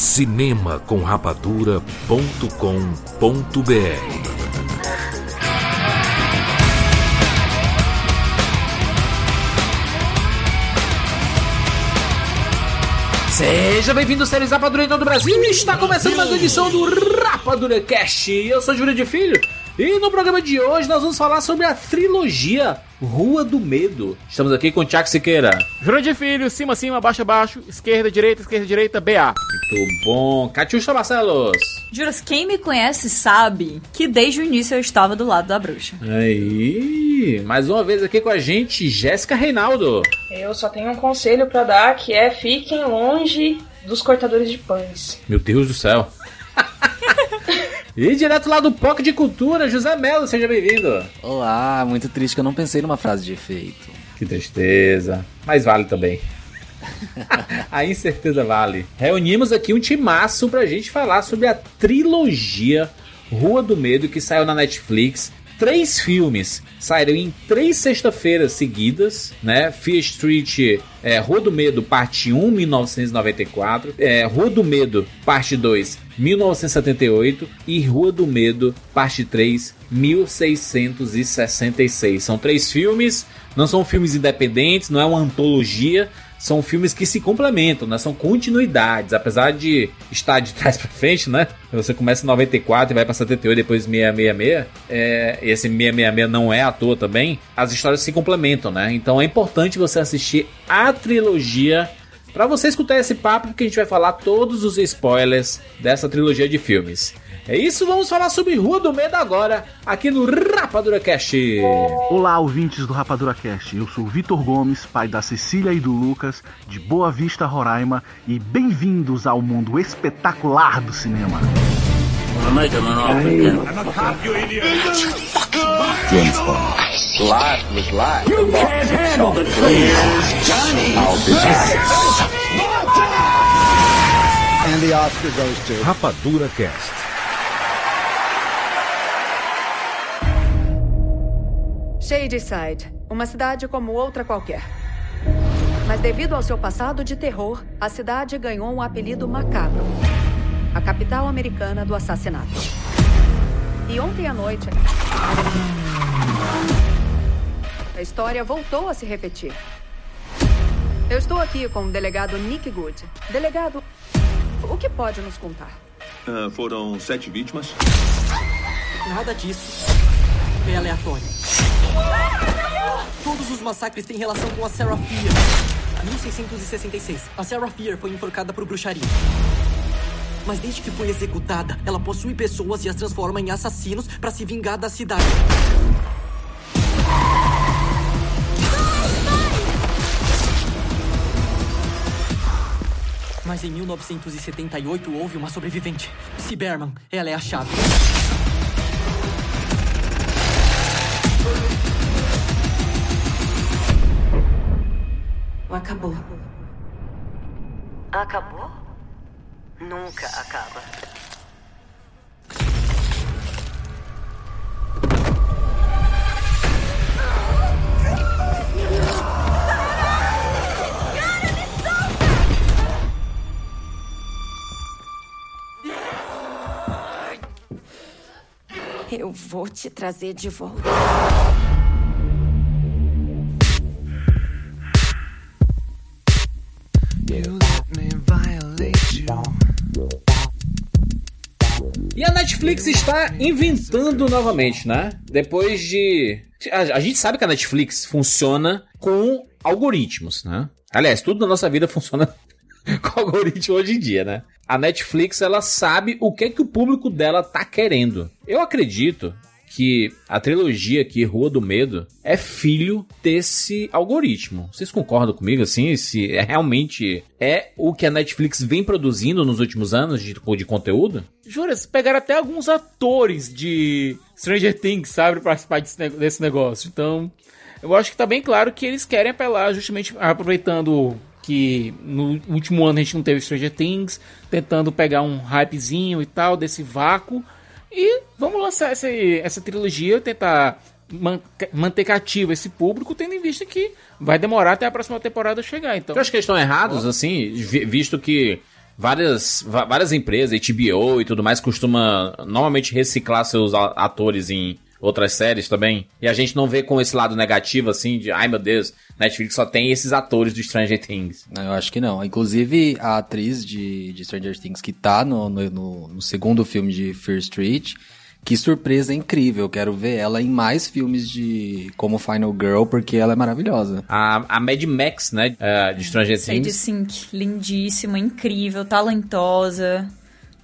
Cinema com rapadura.com.br Seja bem-vindo, séries Rapadura em todo o Brasil. Está começando mais uma edição do Rapadura Cast. Eu sou Júlio de Filho e no programa de hoje nós vamos falar sobre a trilogia Rua do Medo. Estamos aqui com o Tiago Siqueira. De Filho, cima, cima, baixo, baixo, esquerda, direita, esquerda, direita, BA. Muito bom. Catiuxa Marcelos. Juras, quem me conhece sabe que desde o início eu estava do lado da bruxa. Aí, mais uma vez aqui com a gente, Jéssica Reinaldo. Eu só tenho um conselho pra dar que é fiquem longe dos cortadores de pães. Meu Deus do céu. e direto lá do POC de Cultura, José Melo, seja bem-vindo. Olá, muito triste que eu não pensei numa frase de efeito. Que tristeza. Mas vale também. a incerteza vale. Reunimos aqui um timaço pra gente falar sobre a trilogia Rua do Medo que saiu na Netflix. Três filmes saíram em três sexta-feiras seguidas, né? Fear Street, é, Rua do Medo, parte 1, 1994. É, Rua do Medo, parte 2, 1978. E Rua do Medo, parte 3, 1666. São três filmes, não são filmes independentes, não é uma antologia, são filmes que se complementam, né? São continuidades, apesar de estar de trás para frente, né? Você começa em 94 e vai para 78, depois 666. É, esse 666 não é à toa também. As histórias se complementam, né? Então é importante você assistir a trilogia para você escutar esse papo, porque a gente vai falar todos os spoilers dessa trilogia de filmes. É isso, vamos falar sobre Rua do Medo agora, aqui no Rapadura Cast. Olá, ouvintes do Rapadura Cast. Eu sou o Vitor Gomes, pai da Cecília e do Lucas, de Boa Vista, Roraima, e bem-vindos ao mundo espetacular do cinema. James Bond. Life was life. You can't handle the truth, Johnny. I'll be back. And the Oscar goes to Rapadura Cast. Shadyside, uma cidade como outra qualquer. Mas devido ao seu passado de terror, a cidade ganhou um apelido macabro. A capital americana do assassinato. E ontem à noite, a história voltou a se repetir. Eu estou aqui com o delegado Nick Good. Delegado, o que pode nos contar? Ah, foram sete vítimas. Nada disso é aleatório. Todos os massacres têm relação com a Sarah Fear. 1666. A Sarah Fear foi enforcada por bruxaria. Mas desde que foi executada, ela possui pessoas e as transforma em assassinos para se vingar da cidade. Mas em 1978 houve uma sobrevivente. Cyberman. Ela é a chave. Acabou. Acabou? Nunca acaba. Eu vou te trazer de volta. E a Netflix está inventando novamente, né? Depois de. A, a, gente sabe que a Netflix funciona com algoritmos, né? Aliás, tudo na nossa vida funciona com algoritmo hoje em dia, né? A Netflix ela sabe o que é que o público dela tá querendo. Eu acredito que a trilogia aqui, Rua do Medo, é filho desse algoritmo. Vocês concordam comigo, assim? Se é realmente é o que a Netflix vem produzindo nos últimos anos de, de conteúdo? Juras, pegaram até alguns atores de Stranger Things, sabe, pra participar desse negócio. Então, eu acho que tá bem claro que eles querem apelar justamente aproveitando que no último ano a gente não teve Stranger Things, tentando pegar um hypezinho e tal desse vácuo. E vamos lançar essa, essa trilogia, tentar man- manter cativo esse público, tendo em vista que vai demorar até a próxima temporada chegar. Então, Eu acho que eles estão errados, assim, vi- visto que várias, várias empresas, HBO e tudo mais, costuma normalmente reciclar seus atores em outras séries também. E a gente não vê com esse lado negativo, assim, de ai meu Deus, Netflix só tem esses atores do Stranger Things. Não, eu acho que não. Inclusive, a atriz de, de Stranger Things que tá no, no, no- no segundo filme de Fear Street, que surpresa incrível. Eu quero ver ela em mais filmes de como Final Girl, porque ela é maravilhosa. A, a Mad Max, né, eh, de Stranger Sadie Things. Sink, lindíssima, incrível, talentosa.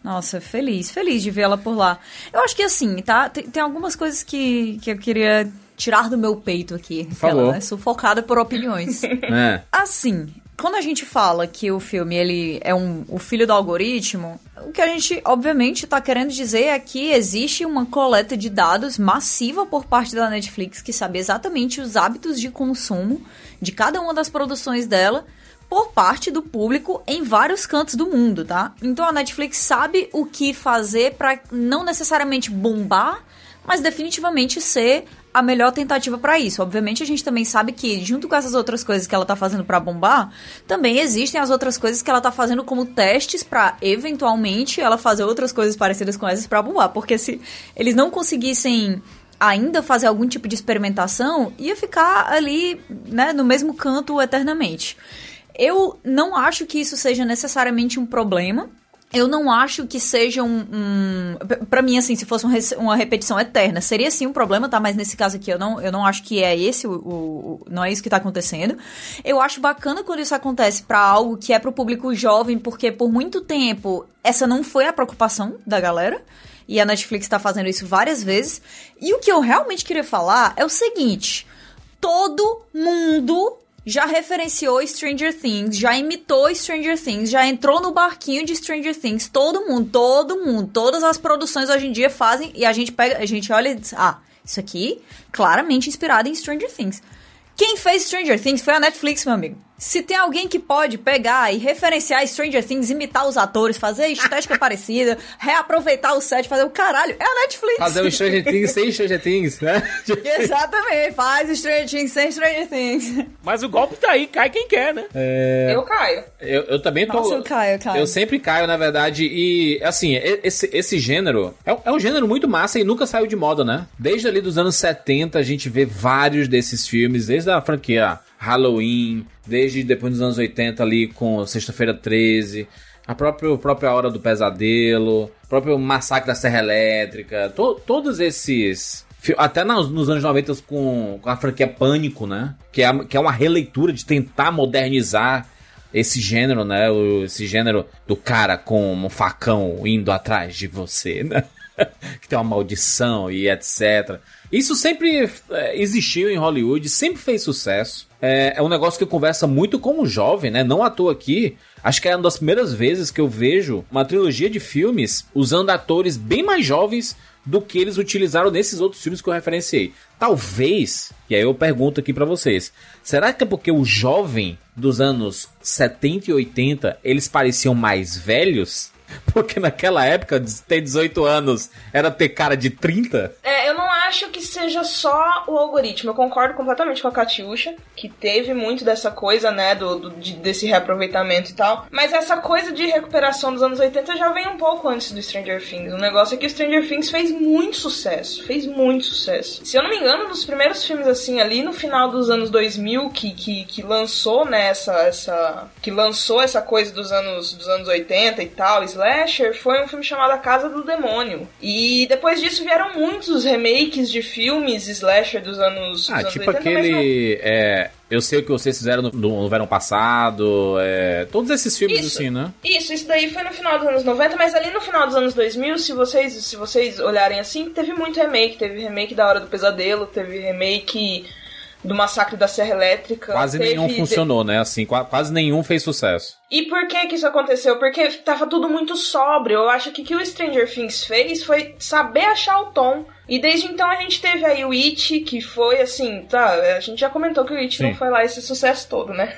Nossa, feliz, feliz de vê-la por lá. Eu acho que assim, tá? Tem, tem algumas coisas que, que eu queria tirar do meu peito aqui. Favor. né? Sufocada por opiniões. É. Assim, quando a gente fala que o filme ele é um, o filho do algoritmo, o que a gente obviamente tá querendo dizer é que existe uma coleta de dados massiva por parte da Netflix que sabe exatamente os hábitos de consumo de cada uma das produções dela por parte do público em vários cantos do mundo, tá? Então a Netflix sabe o que fazer pra não necessariamente bombar, mas definitivamente ser a melhor tentativa pra isso. Obviamente a gente também sabe que junto com essas outras coisas que ela tá fazendo pra bombar, também existem as outras coisas que ela tá fazendo como testes pra eventualmente ela fazer outras coisas parecidas com essas pra bombar, porque se eles não conseguissem ainda fazer algum tipo de experimentação, ia ficar ali, né, no mesmo canto eternamente. Eu não acho que isso seja necessariamente um problema. Eu não acho que seja um. um para mim, assim, se fosse um uma repetição eterna, seria sim um problema, tá? Mas nesse caso aqui eu não, eu não acho que é esse o, o- Não é isso que tá acontecendo. Eu acho bacana quando isso acontece pra algo que é pro público jovem, porque por muito tempo essa não foi a preocupação da galera. E a Netflix tá fazendo isso várias vezes. E o que eu realmente queria falar é o seguinte: todo mundo já referenciou Stranger Things, já imitou Stranger Things, já entrou no barquinho de Stranger Things. Todo mundo, todo mundo, todas as produções hoje em dia fazem e a gente pega, a gente olha e diz: "Ah, isso aqui claramente inspirado em Stranger Things". Quem fez Stranger Things foi a Netflix, meu amigo. Se tem alguém que pode pegar e referenciar Stranger Things, imitar os atores, fazer estética parecida, reaproveitar o set, fazer o caralho, é a Netflix. Fazer o Stranger Things sem Stranger Things, né? Exatamente, faz Stranger Things sem Stranger Things. Mas o golpe tá aí, cai quem quer, né? É... Eu caio. Eu, eu também tô. Nossa, eu caio, eu caio. Eu sempre caio, na verdade, e assim, esse, esse gênero é, um- é um gênero muito massa e nunca saiu de moda, né? Desde ali dos anos 70 a gente vê vários desses filmes, desde a franquia Halloween, desde depois dos anos 80 ali com Sexta-feira 13, a própria, própria Hora do Pesadelo, próprio Massacre da Serra Elétrica, to- todos esses. Até nos, nos anos 90 com, com a franquia Pânico, né? Que é, que é uma releitura de tentar modernizar esse gênero, né? Esse gênero do cara com um facão indo atrás de você, né? que tem uma maldição e etc. Isso sempre é, existiu em Hollywood, sempre fez sucesso. É, é um negócio que conversa muito com o jovem, né? Não à toa aqui. Acho que é uma das primeiras vezes que eu vejo uma trilogia de filmes usando atores bem mais jovens do que eles utilizaram nesses outros filmes que eu referenciei. Talvez, e aí eu pergunto aqui pra vocês, será que é porque o jovem dos anos 70 e 80 eles pareciam mais velhos? Porque naquela época, ter 18 anos era ter cara de 30? É, eu não acho que seja só o algoritmo. Eu concordo completamente com a Katiusha, que teve muito dessa coisa, né, do, do- de- desse reaproveitamento e tal. Mas essa coisa de recuperação dos anos 80 já vem um pouco antes do Stranger Things. O negócio é que o Stranger Things fez muito sucesso. Fez muito sucesso. Se eu não me engano, dos primeiros filmes, assim, ali no final dos anos 2000, que, que, que lançou, né, essa, essa... Que lançou essa coisa dos anos, dos anos 80 e tal, Slasher, foi um filme chamado A Casa do Demônio. E depois disso vieram muitos remakes de filmes slasher dos anos, Ah, dos anos tipo 80, mas não- aquele. É, eu sei o que vocês fizeram no, no- verão passado. é, todos esses filmes Isso. assim, né? Isso, isso daí foi no final dos anos 90, mas ali no final dos anos 2000, se vocês, se vocês olharem assim, teve muito remake. Teve remake da Hora do Pesadelo, teve remake do Massacre da Serra Elétrica. Quase teve nenhum funcionou, né? Assim, qua- quase nenhum fez sucesso. E por que que isso aconteceu? Porque tava tudo muito sóbrio. Eu acho que o que o Stranger Things fez foi saber achar o tom. E desde então a gente teve aí o It, que foi assim, tá, a gente já comentou que o It não Sim. foi lá esse sucesso todo, né?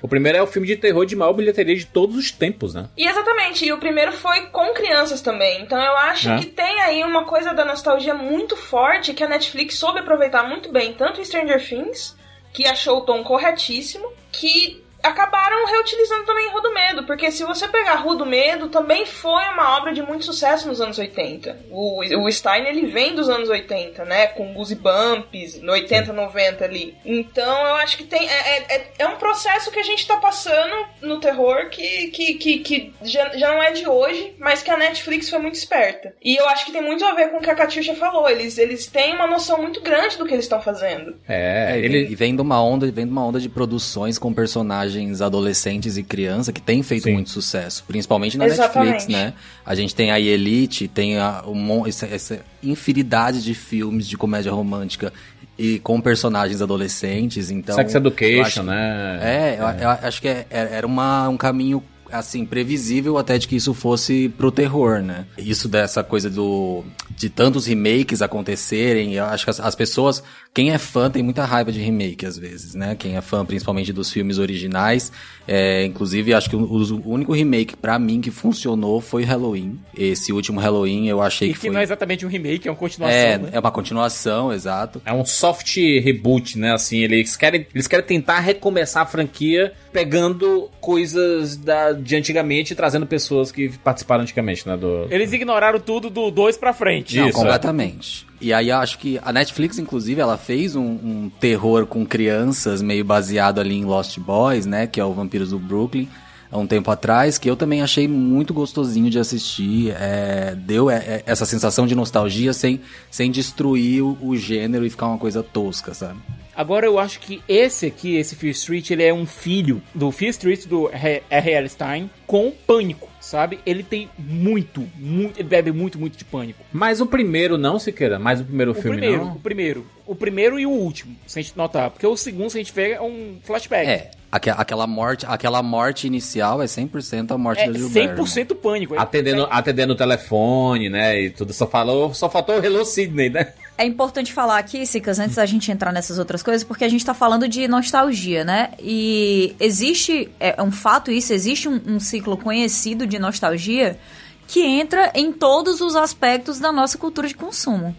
O primeiro é o filme de terror de maior bilheteria de todos os tempos, né? E exatamente, e o primeiro foi com crianças também. Então eu acho É. que tem aí uma coisa da nostalgia muito forte que a Netflix soube aproveitar muito bem, tanto Stranger Things, que achou o tom corretíssimo, que acabaram reutilizando também Rua do Medo, porque se você pegar Rua do Medo, também foi uma obra de muito sucesso nos anos 80. O, o Stein, ele vem dos anos 80, né, com Goosebumps, no 80, 90 ali. Então eu acho que tem, é, é- é, é um processo que a gente tá passando no terror que, que, que, que já, já não é de hoje, mas que a Netflix foi muito esperta. E eu acho que tem muito a ver com o que a Katyusha falou, eles, eles têm uma noção muito grande do que eles estão fazendo. É, e ele. E vem de uma onda, vem de uma onda de produções com personagens adolescentes e criança que tem feito muito sucesso, principalmente na Exatamente. Netflix, né? A gente tem a Elite, tem a, um essa, essa infinidade de filmes de comédia romântica e com personagens adolescentes, então Sex Education, que- né? É, eu, eu acho que é- é- era uma, um caminho assim previsível até de que isso fosse pro terror, né? Isso dessa coisa do de tantos remakes acontecerem, eu acho que as, as pessoas, quem é fã tem muita raiva de remake às vezes, né? Quem é fã principalmente dos filmes originais, é, inclusive acho que o, o único remake pra mim que funcionou foi Halloween. Esse último Halloween eu achei E que que foi não é exatamente um remake, é uma continuação, é, né? é uma continuação, exato. É um soft reboot, né? Assim, eles querem, eles querem tentar recomeçar a franquia pegando coisas da, de antigamente e trazendo pessoas que participaram antigamente, né? Do... Eles ignoraram tudo do 2 pra frente. Não, Isso, é. completamente. E aí eu acho que a Netflix, inclusive, ela fez um, um terror com crianças, meio baseado ali em Lost Boys, né? Que é o Vampiros do Brooklyn, há um tempo atrás, que eu também achei muito gostosinho de assistir. É, deu é, é, essa sensação de nostalgia sem, sem destruir o, o gênero e ficar uma coisa tosca, sabe? Agora eu acho que esse aqui, esse Fear Street, ele é um filho do Fear Street do R.L. Stein com Pânico, sabe? Ele tem muito, muito, ele bebe muito, muito de Pânico. Mas o primeiro não, Siqueira? Mas o primeiro O filme primeiro, não? o primeiro, o primeiro e o último, se a gente notar, porque o segundo se a gente vê é um flashback. É, aque- aquela morte, aquela morte inicial é 100% a morte É da Gilberto. 100% Pânico. É- Atendendo, atendendo o telefone, né? E tudo. Só falou, só faltou o Hello Sidney, né? É importante falar aqui, Sicas, antes da gente entrar nessas outras coisas, porque a gente tá falando de nostalgia, né? E existe, é um fato isso, existe um, um ciclo conhecido de nostalgia que entra em todos os aspectos da nossa cultura de consumo.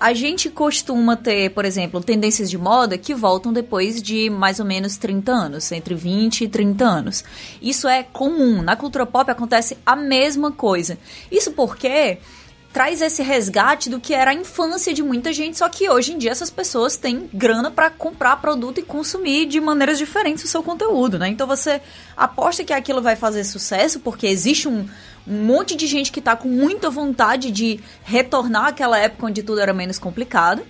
A gente costuma ter, por exemplo, tendências de moda que voltam depois de mais ou menos 30 anos, entre 20 e 30 anos. Isso é comum. Na cultura pop acontece a mesma coisa. Isso porque traz esse resgate do que era a infância de muita gente, só que hoje em dia essas pessoas têm grana para comprar produto e consumir de maneiras diferentes o seu conteúdo, né? Então você aposta que aquilo vai fazer sucesso porque existe um, um monte de gente que tá com muita vontade de retornar àquela época onde tudo era menos complicado.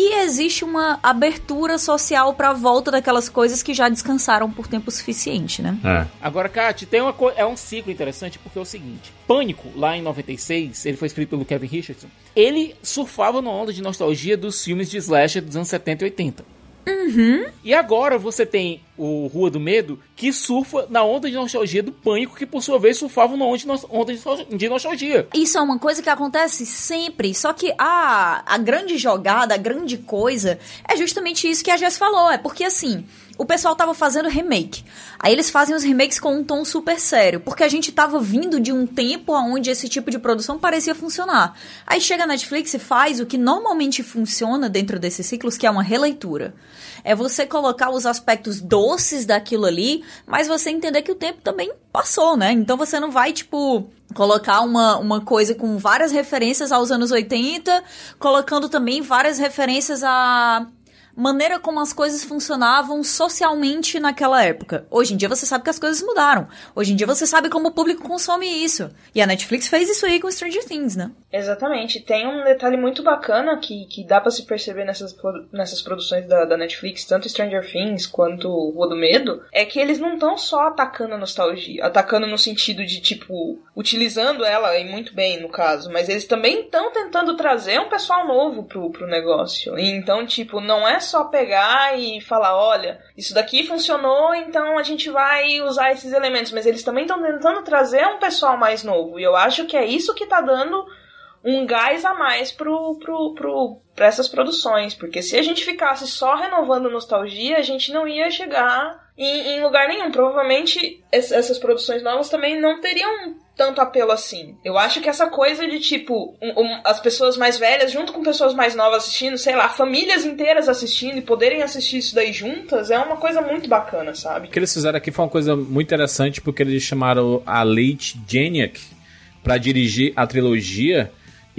E existe uma abertura social para a volta daquelas coisas que já descansaram por tempo suficiente, né? É. Agora, Kat, tem uma é um ciclo interessante porque é o seguinte: Pânico, lá em 96, ele foi escrito pelo Kevin Richardson. Ele surfava na onda de nostalgia dos filmes de slasher dos anos 70 e 80. Uhum. E agora você tem o Rua do Medo, que surfa na onda de nostalgia do Pânico, que por sua vez surfava na onda de, onda de nostalgia. Isso é uma coisa que acontece sempre, só que a, a grande jogada, a grande coisa, é justamente isso que a Jess falou. É porque assim, o pessoal tava fazendo remake. Aí eles fazem os remakes com um tom super sério, porque a gente tava vindo de um tempo onde esse tipo de produção parecia funcionar. Aí chega a Netflix e faz o que normalmente funciona dentro desses ciclos, que é uma releitura. É você colocar os aspectos doces daquilo ali, mas você entender que o tempo também passou, né? Então você não vai, tipo, colocar uma, uma coisa com várias referências aos anos 80, colocando também várias referências a maneira como as coisas funcionavam socialmente naquela época. Hoje em dia você sabe que as coisas mudaram. Hoje em dia você sabe como o público consome isso. E a Netflix fez isso aí com Stranger Things, né? Exatamente. Tem um detalhe muito bacana que, que dá para se perceber nessas, nessas produções da, da Netflix, tanto Stranger Things quanto Rua do Medo, é que eles não estão só atacando a nostalgia, atacando no sentido de, tipo, utilizando ela, e muito bem no caso, mas eles também estão tentando trazer um pessoal novo pro, pro negócio. E então, tipo, não é só pegar e falar, olha, isso daqui funcionou, então a gente vai usar esses elementos, mas eles também estão tentando trazer um pessoal mais novo. E eu acho que é isso que tá dando um gás a mais pro, pro, pro, pra essas produções. Porque se a gente ficasse só renovando nostalgia, a gente não ia chegar em, em lugar nenhum. Provavelmente essas produções novas também não teriam tanto apelo assim. Eu acho que essa coisa de tipo um, um, as pessoas mais velhas junto com pessoas mais novas assistindo, sei lá, famílias inteiras assistindo e poderem assistir isso daí juntas é uma coisa muito bacana, sabe? O que eles fizeram aqui foi uma coisa muito interessante porque eles chamaram a Leite Janiak para dirigir a trilogia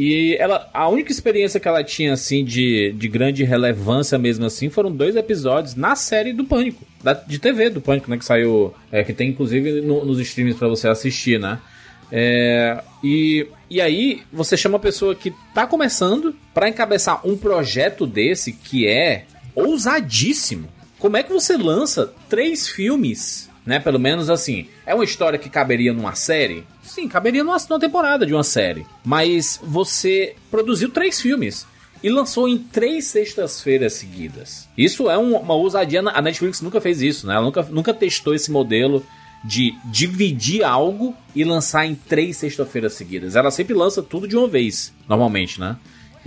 e ela, a única experiência que ela tinha, assim, de, de grande relevância mesmo assim, foram dois episódios na série do Pânico. Da, de TV do Pânico, né? Que saiu. É, que tem inclusive no, nos streams para você assistir, né? É, e, e aí você chama uma pessoa que tá começando para encabeçar um projeto desse que é ousadíssimo. Como é que você lança três filmes, né? Pelo menos assim. É uma história que caberia numa série? Sim, caberia numa, numa temporada de uma série. Mas você produziu três filmes e lançou em três sextas-feiras seguidas. Isso é um, uma ousadia. A Netflix nunca fez isso, né? Ela nunca, nunca testou esse modelo de dividir algo e lançar em três sextas-feiras seguidas. Ela sempre lança tudo de uma vez, normalmente, né?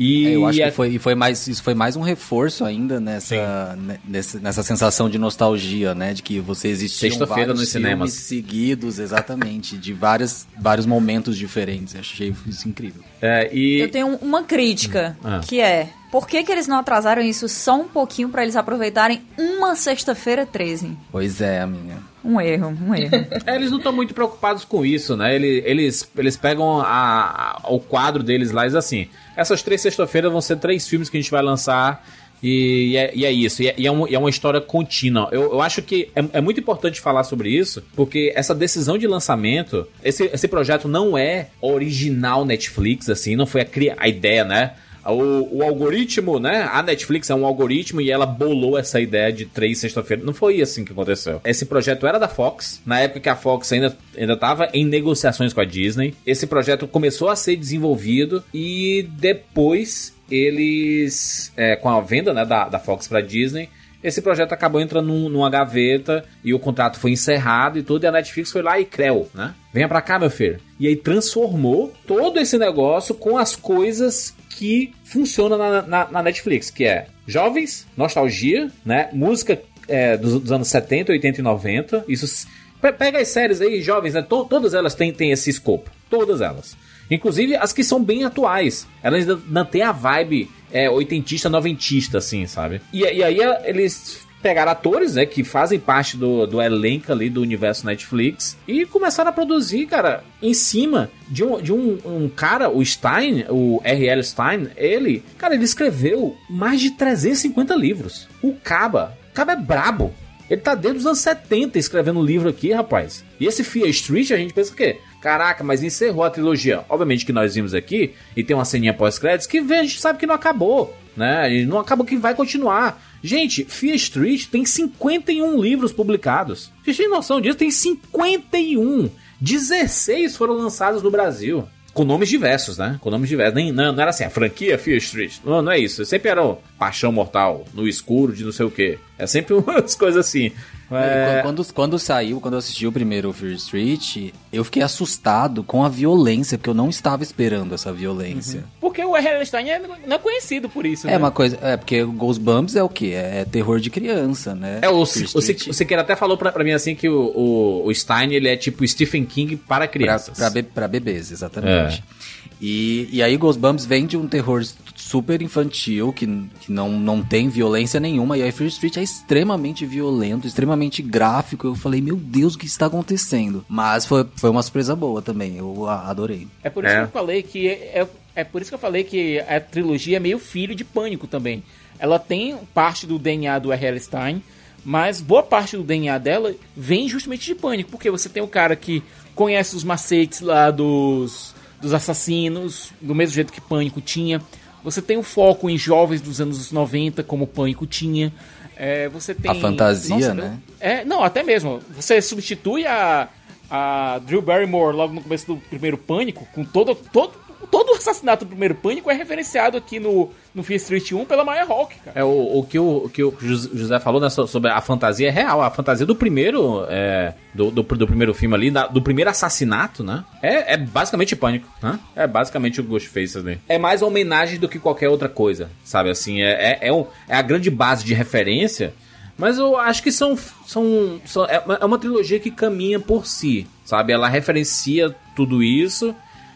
E é, eu acho que foi, foi mais, isso foi mais um reforço ainda nessa, nessa, nessa sensação de nostalgia, né? De que você existia Sexta-feira nos cinemas seguidos, exatamente, de várias, vários momentos diferentes. Eu achei isso incrível. É, e... Eu tenho uma crítica, hum. ah. que é por que, que eles não atrasaram isso só um pouquinho para eles aproveitarem uma sexta-feira 13? Pois é, a minha. Um erro, um erro. é, eles não estão muito preocupados com isso, né? Eles, eles, eles pegam a, a, o quadro deles lá e dizem assim: essas três sexta-feiras vão ser três filmes que a gente vai lançar. E, é, e é, isso, e é, e é, um, é, uma história contínua. Eu, eu acho que é, é, muito importante falar sobre isso, porque essa decisão de lançamento, esse, esse projeto não é original Netflix, assim, não foi a, a ideia, né? O, o, algoritmo, né? A Netflix é um algoritmo e ela bolou essa ideia de três sexta-feira. Não foi assim que aconteceu. Esse projeto era da Fox, na época que a Fox ainda ainda estava em negociações com a Disney. Esse projeto começou a ser desenvolvido e depois eles, é, com a venda né, da, da Fox para Disney, esse projeto acabou entrando num, numa gaveta e o contrato foi encerrado e tudo. E a Netflix foi lá e creu, né? Venha pra cá, meu filho. E aí transformou todo esse negócio com as coisas que funciona na, na, na Netflix, que é jovens, nostalgia, né? Música é, dos, dos, anos 70, 80 e 90. Isso. Pega as séries aí, jovens, né? To, todas elas têm, têm esse escopo. Todas elas. Inclusive as que são bem atuais. Elas ainda não têm a vibe é, oitentista, noventista, assim, sabe? E, e aí eles pegaram atores, né, que fazem parte do, do elenco ali do universo Netflix e começaram a produzir, cara, em cima de um, de um, um cara, o Stein, o R.L. Stein, ele, cara, ele escreveu mais de 350 livros. O Caba, o Caba é brabo. Ele tá desde os anos 70 escrevendo um livro aqui, rapaz. E esse Fear Street, a gente pensa o quê? Caraca, mas encerrou a trilogia. Obviamente que nós vimos aqui, e tem uma ceninha pós-créditos, que a gente sabe que não acabou, né? E não acabou que vai continuar. Gente, Fear Street tem 51 livros publicados. Vocês têm noção disso? Tem 51. 16 foram lançados no Brasil. Com nomes diversos, né? Com nomes diversos. Nem, não, não era assim, a franquia Fear Street. Não, não é isso. Sempre era o Paixão Mortal, no escuro de não sei o que. É sempre umas coisas assim. É... Quando, quando saiu, quando eu assisti o primeiro Fear Street, eu fiquei assustado com a violência, porque eu não estava esperando essa violência. Uhum. Porque o R.L. Stein é, não é conhecido por isso, É né? uma coisa, é porque Ghostbumps é o quê? É terror de criança, né? É, o, o, o até falou pra, pra mim assim que o, o, o, Stein, ele é tipo Stephen King para crianças. Pra, pra, be, pra bebês, exatamente. É. E, e aí Ghostbumps vem de um terror super infantil, que, que não, não tem violência nenhuma, e aí Fear Street é extremamente violento, extremamente gráfico. Eu falei, meu Deus, o que está acontecendo? Mas foi, foi uma surpresa boa também, eu adorei. É por isso é. que eu falei que é, é, é por isso que eu falei que a trilogia é meio filho de pânico também. ela tem parte do DNA do R.L. Stein, mas boa parte do DNA dela vem justamente de Pânico, porque você tem o cara que conhece os macetes lá dos, dos assassinos, do mesmo jeito que Pânico tinha. Você tem o foco em jovens dos anos 90, como Pânico tinha. É, você tem. A fantasia, Nossa, né? É, não, até mesmo. Você substitui a, a Drew Barrymore logo no começo do primeiro Pânico, com todo, todo, todo o assassinato do primeiro Pânico é referenciado aqui no, no Fear Street 1 pela Maya Hawke, cara. É, o, o, que o, o que o Jos- José falou né, so- sobre a fantasia é real. A fantasia do primeiro. é, do, do, do primeiro filme ali, da- do primeiro assassinato, né? É, é basicamente pânico, né? É basicamente o Ghostface ali. É mais homenagem do que qualquer outra coisa, sabe? Assim, é, é, é, um- é a grande base de referência. Mas eu acho que são. são, são é, é uma trilogia que caminha por si, sabe? Ela referencia tudo isso.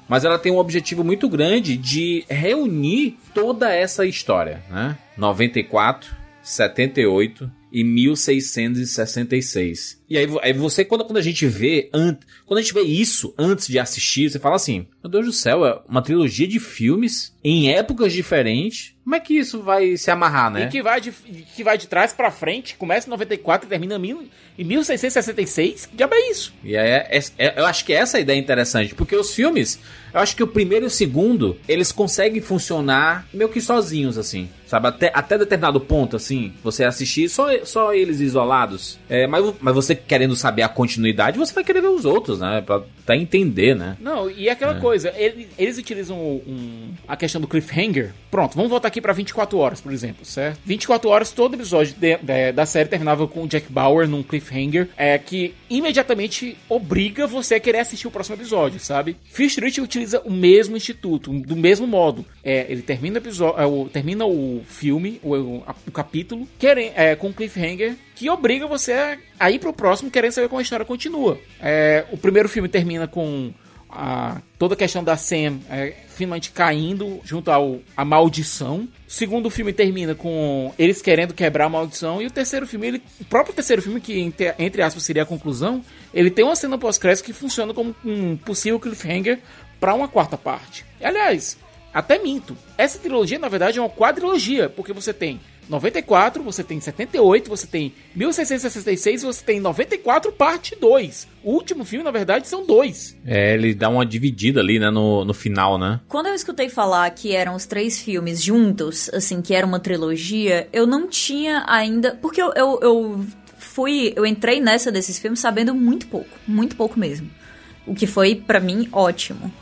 Mas ela tem um objetivo muito grande de reunir toda essa história, né? 94, 78 e 1666. E aí, aí você, quando, quando a gente vê an- quando a gente vê isso antes de assistir, você fala assim: Meu Deus do céu, é uma trilogia de filmes em épocas diferentes. Como é que isso vai se amarrar, né? E que vai, de, que vai de trás pra frente, começa em 94 e termina em mil- em 1666. Que diabo é isso? E é, é- é- eu acho que essa é ideia interessante, porque os filmes, eu acho que o primeiro e o segundo, eles conseguem funcionar meio que sozinhos, assim, sabe? Até, até determinado ponto, assim, você assistir só, só eles isolados. É, mas, mas você querendo saber a continuidade, você vai querer ver os outros, né? Pra até entender, né? Não, e é aquela É. coisa, ele- eles utilizam um- a questão do cliffhanger. Pronto, vamos voltar aqui pra 24 horas, por exemplo, certo? 24 horas, todo episódio de- de- da série terminava com o Jack Bauer num cliffhanger, é que imediatamente obriga você a querer assistir o próximo episódio, sabe? Fear Street utiliza o mesmo instituto, do mesmo modo. É, ele termina o episódio, é, o- termina o filme, o, o- o capítulo, querem, é, com um cliffhanger que obriga você a, a ir pro próximo querendo saber como a história continua. É, o primeiro filme termina com a, toda a questão da Sam é, finalmente caindo junto ao a maldição. O segundo filme termina com eles querendo quebrar a maldição. E o terceiro filme, ele, o próprio terceiro filme, que entre, entre aspas seria a conclusão, ele tem uma cena pós-crédito que funciona como um possível cliffhanger para uma quarta parte. Aliás, até minto. Essa trilogia, na verdade, é uma quadrilogia, porque você tem 94, você tem 78, você tem 1666 e você tem 94 parte 2. O último filme, na verdade, são dois. É, ele dá uma dividida ali, né, no, no final, né? Quando eu escutei falar que eram os três filmes juntos, assim, que era uma trilogia, eu não tinha ainda. Porque eu, eu, eu fui. Eu entrei nessa desses filmes sabendo muito pouco. Muito pouco mesmo. O que foi, pra mim, ótimo.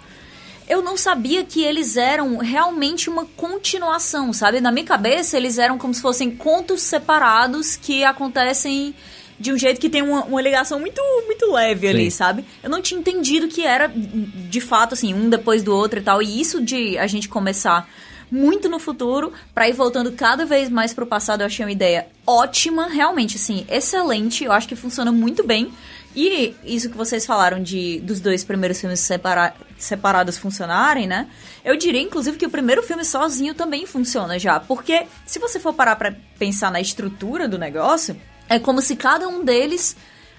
Eu não sabia que eles eram realmente uma continuação, sabe? Na minha cabeça, eles eram como se fossem contos separados que acontecem de um jeito que tem uma, uma ligação muito, muito leve ali, Sim. sabe? Eu não tinha entendido que era, de fato, assim, um depois do outro e tal. E isso de a gente começar muito no futuro pra ir voltando cada vez mais pro passado, eu achei uma ideia ótima, realmente, assim, excelente. Eu acho que funciona muito bem. E isso que vocês falaram de dos dois primeiros filmes separa- separados funcionarem, né? Eu diria, inclusive, que o primeiro filme sozinho também funciona já. Porque se você for parar pra pensar na estrutura do negócio, é como se cada um deles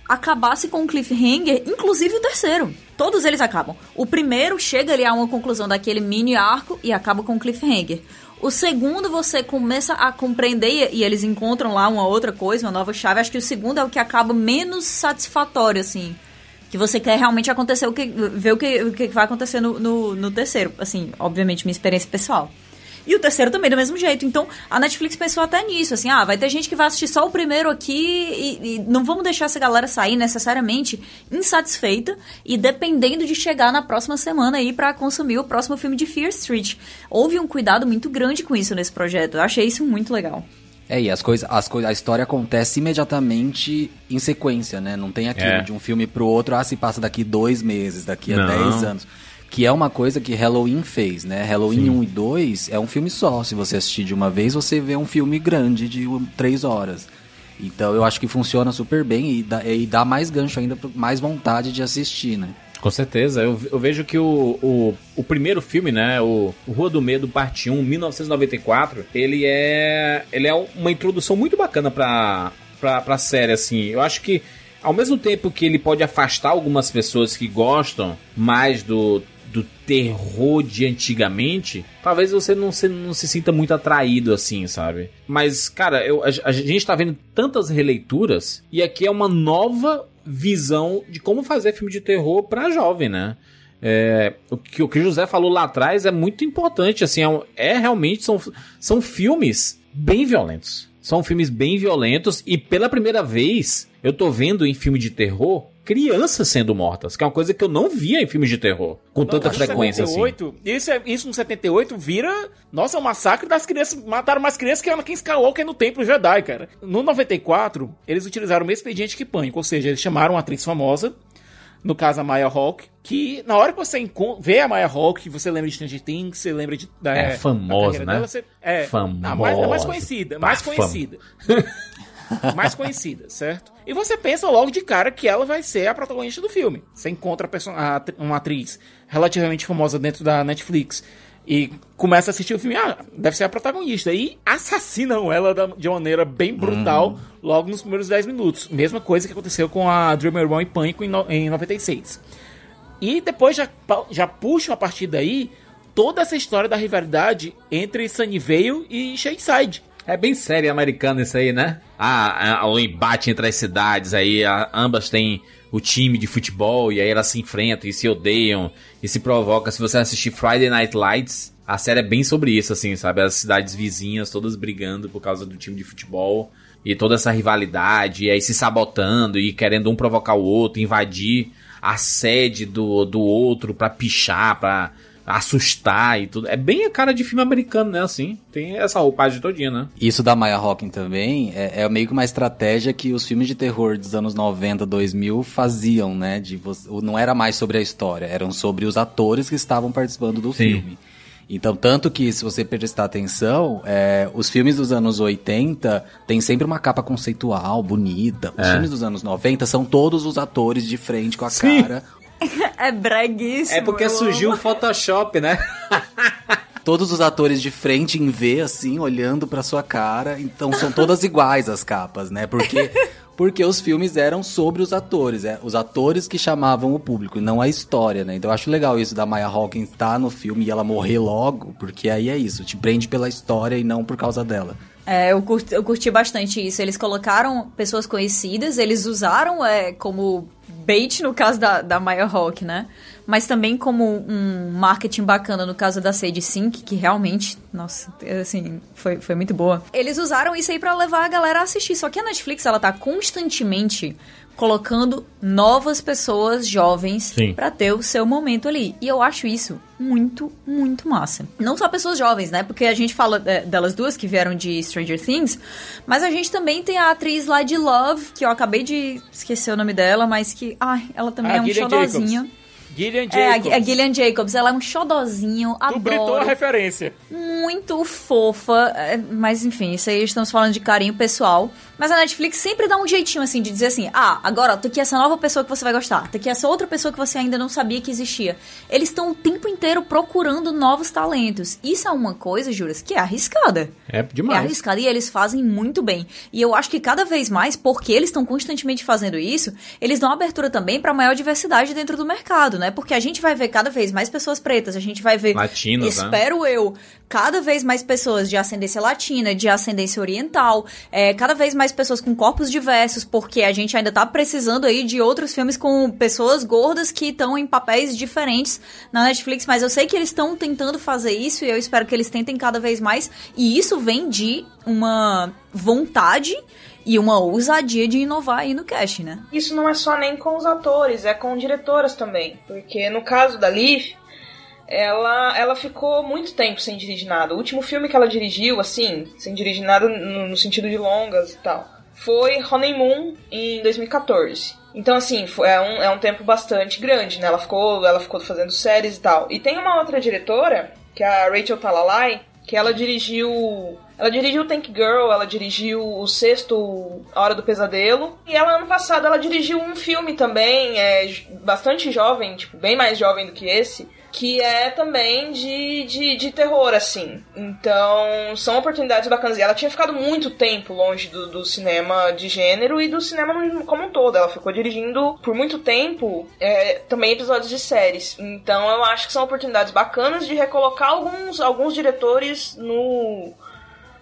acabasse com um cliffhanger, inclusive o terceiro. Todos eles acabam. O primeiro chega ali a uma conclusão daquele mini arco e acaba com um cliffhanger. O segundo você começa a compreender e eles encontram lá uma outra coisa, uma nova chave. Acho que o segundo é o que acaba menos satisfatório, assim. Que você quer realmente acontecer o que. ver o que, o que vai acontecer no, no, no terceiro. Assim, obviamente, minha experiência pessoal. E o terceiro também do mesmo jeito. Então, a Netflix pensou até nisso, assim, ah, vai ter gente que vai assistir só o primeiro aqui e, e não vamos deixar essa galera sair necessariamente insatisfeita e dependendo de chegar na próxima semana aí pra consumir o próximo filme de Fear Street. Houve um cuidado muito grande com isso nesse projeto. Eu achei isso muito legal. É, e as coisas, as coisas, a história acontece imediatamente em sequência, né? Não tem aquilo É. de um filme pro outro, ah, se passa daqui dois meses, daqui a Não. dez anos. Que é uma coisa que Halloween fez, né? Halloween 1 e 2 é um filme só. Se você assistir de uma vez, você vê um filme grande de três horas. Então eu acho que funciona super bem e dá, e dá mais gancho ainda, mais vontade de assistir, né? Com certeza. Eu, eu vejo que o, o, o primeiro filme, né? O, o Rua do Medo, parte 1, 1994, ele é. Ele é uma introdução muito bacana pra, pra, pra série, assim. Eu acho que. Ao mesmo tempo que ele pode afastar algumas pessoas que gostam mais do, do terror de antigamente, talvez você não se, não se sinta muito atraído assim, sabe? Mas, cara, eu, a, a gente tá vendo tantas releituras e aqui é uma nova visão de como fazer filme de terror pra jovem, né? É, o, que, o que o José falou lá atrás é muito importante, assim, é, é realmente, são, são filmes bem violentos. São filmes bem violentos e pela primeira vez eu tô vendo em filme de terror crianças sendo mortas, que é uma coisa que eu não via em filmes de terror com não, tanta frequência 78, assim. Isso, é, isso no 78 vira, nossa, o um massacre das crianças, mataram mais crianças que Anakin Skywalker no Templo Jedi, cara. No 94, eles utilizaram o mesmo expediente que Pânico, ou seja, eles chamaram uma atriz famosa, no caso a Maya Hawke, que na hora que você vê a Maya Hawke, você lembra de Stranger Things, você lembra de da, é famosa, né? Dela, você, é, famosa. mais, é mais conhecida, mais conhecida. mais conhecida, certo? E você pensa logo de cara que ela vai ser a protagonista do filme. Você encontra uma atriz relativamente famosa dentro da Netflix e começa a assistir o filme, ah, deve ser a protagonista. E assassinam ela de maneira bem brutal uhum. logo nos primeiros 10 minutos. Mesma coisa que aconteceu com a Drew Barrymore em Pânico em, no, em 96. E depois já, já puxam a partir daí toda essa história da rivalidade entre Sunnyvale e Shadeside. É bem série americana isso aí, né? Ah, o embate entre as cidades aí, a, ambas têm o time de futebol e aí elas se enfrentam e se odeiam e se provocam. Se você assistir Friday Night Lights, a série é bem sobre isso, assim, sabe? As cidades vizinhas todas brigando por causa do time de futebol e toda essa rivalidade, e aí se sabotando e querendo um provocar o outro, invadir a sede do, do outro pra pichar, pra assustar e tudo. É bem a cara de filme americano, né? Assim, tem essa roupagem todinha, né? Isso da Maya Hawking também é, é, meio que uma estratégia que os filmes de terror dos anos 90, 2000 faziam, né? De você, não era mais sobre a história, eram sobre os atores que estavam participando do Sim. filme. Então, tanto que, se você prestar atenção, é, os filmes dos anos 80 tem sempre uma capa conceitual, bonita. Os é. filmes dos anos 90 são todos os atores de frente com a Sim. cara é breguíssimo. É porque surgiu o Photoshop, né? Todos os atores de frente em V, assim, olhando pra sua cara. Então são todas iguais as capas, né? Porque, porque os filmes eram sobre os atores. É, os atores que chamavam o público, não a história, né? Então eu acho legal isso da Maya Hawkins estar tá no filme e ela morrer logo, porque aí é isso, te prende pela história e não por causa dela. É, eu curti, eu curti bastante isso. Eles colocaram pessoas conhecidas, eles usaram é, como bait no caso da, da Maya Hawk, né? Mas também como um marketing bacana no caso da Sage Sync, que realmente, nossa, assim, foi, foi muito boa. Eles usaram isso aí para levar a galera a assistir. Só que a Netflix, ela tá constantemente colocando novas pessoas jovens para ter o seu momento ali. E eu acho isso muito, muito massa. Não só pessoas jovens, né? Porque a gente fala é, delas duas que vieram de Stranger Things, mas a gente também tem a atriz lá de Love, que eu acabei de esquecer o nome dela, mas que, ai, ela também ah, é um xodozinho. Gillian Jacobs. É, a, a Gillian Jacobs, ela é um xodozinho, adoro. Tu a referência. Muito fofa, é, mas enfim, isso aí estamos falando de carinho pessoal. Mas a Netflix sempre dá um jeitinho assim de dizer assim: ah, agora tem aqui essa nova pessoa que você vai gostar, tem aqui essa outra pessoa que você ainda não sabia que existia. Eles estão o tempo inteiro procurando novos talentos. Isso é uma coisa, Juras, que é arriscada. É demais. É arriscada e eles fazem muito bem. E eu acho que cada vez mais, porque eles estão constantemente fazendo isso, eles dão abertura também para maior diversidade dentro do mercado, né? Porque a gente vai ver cada vez mais pessoas pretas, a gente vai ver. Latinos, né? Espero né? eu, cada vez mais pessoas de ascendência latina, de ascendência oriental, é, cada vez mais pessoas com corpos diversos, porque a gente ainda tá precisando aí de outros filmes com pessoas gordas que estão em papéis diferentes na Netflix, mas eu sei que eles estão tentando fazer isso e eu espero que eles tentem cada vez mais, e isso vem de uma vontade e uma ousadia de inovar aí no cast, né? Isso não é só nem com os atores, é com diretoras também, porque no caso da Leaf, ela, ela ficou muito tempo sem dirigir nada. O último filme que ela dirigiu, assim, sem dirigir nada no, no sentido de longas e tal, foi Honeymoon em 2014. Então, assim, é, um, é um tempo bastante grande, né? Ela ficou, ela ficou fazendo séries e tal. E tem uma outra diretora, que é a Rachel Talalay, que ela dirigiu. Ela dirigiu Tank Girl, ela dirigiu o sexto A Hora do Pesadelo. E ela, ano passado, ela dirigiu um filme também, é, bastante jovem, tipo, bem mais jovem do que esse, que é também de, de, de terror, assim. Então, são oportunidades bacanas. E ela tinha ficado muito tempo longe do, do cinema de gênero e do cinema como um todo. Ela ficou dirigindo por muito tempo é, também episódios de séries. Então, eu acho que são oportunidades bacanas de recolocar alguns, alguns diretores no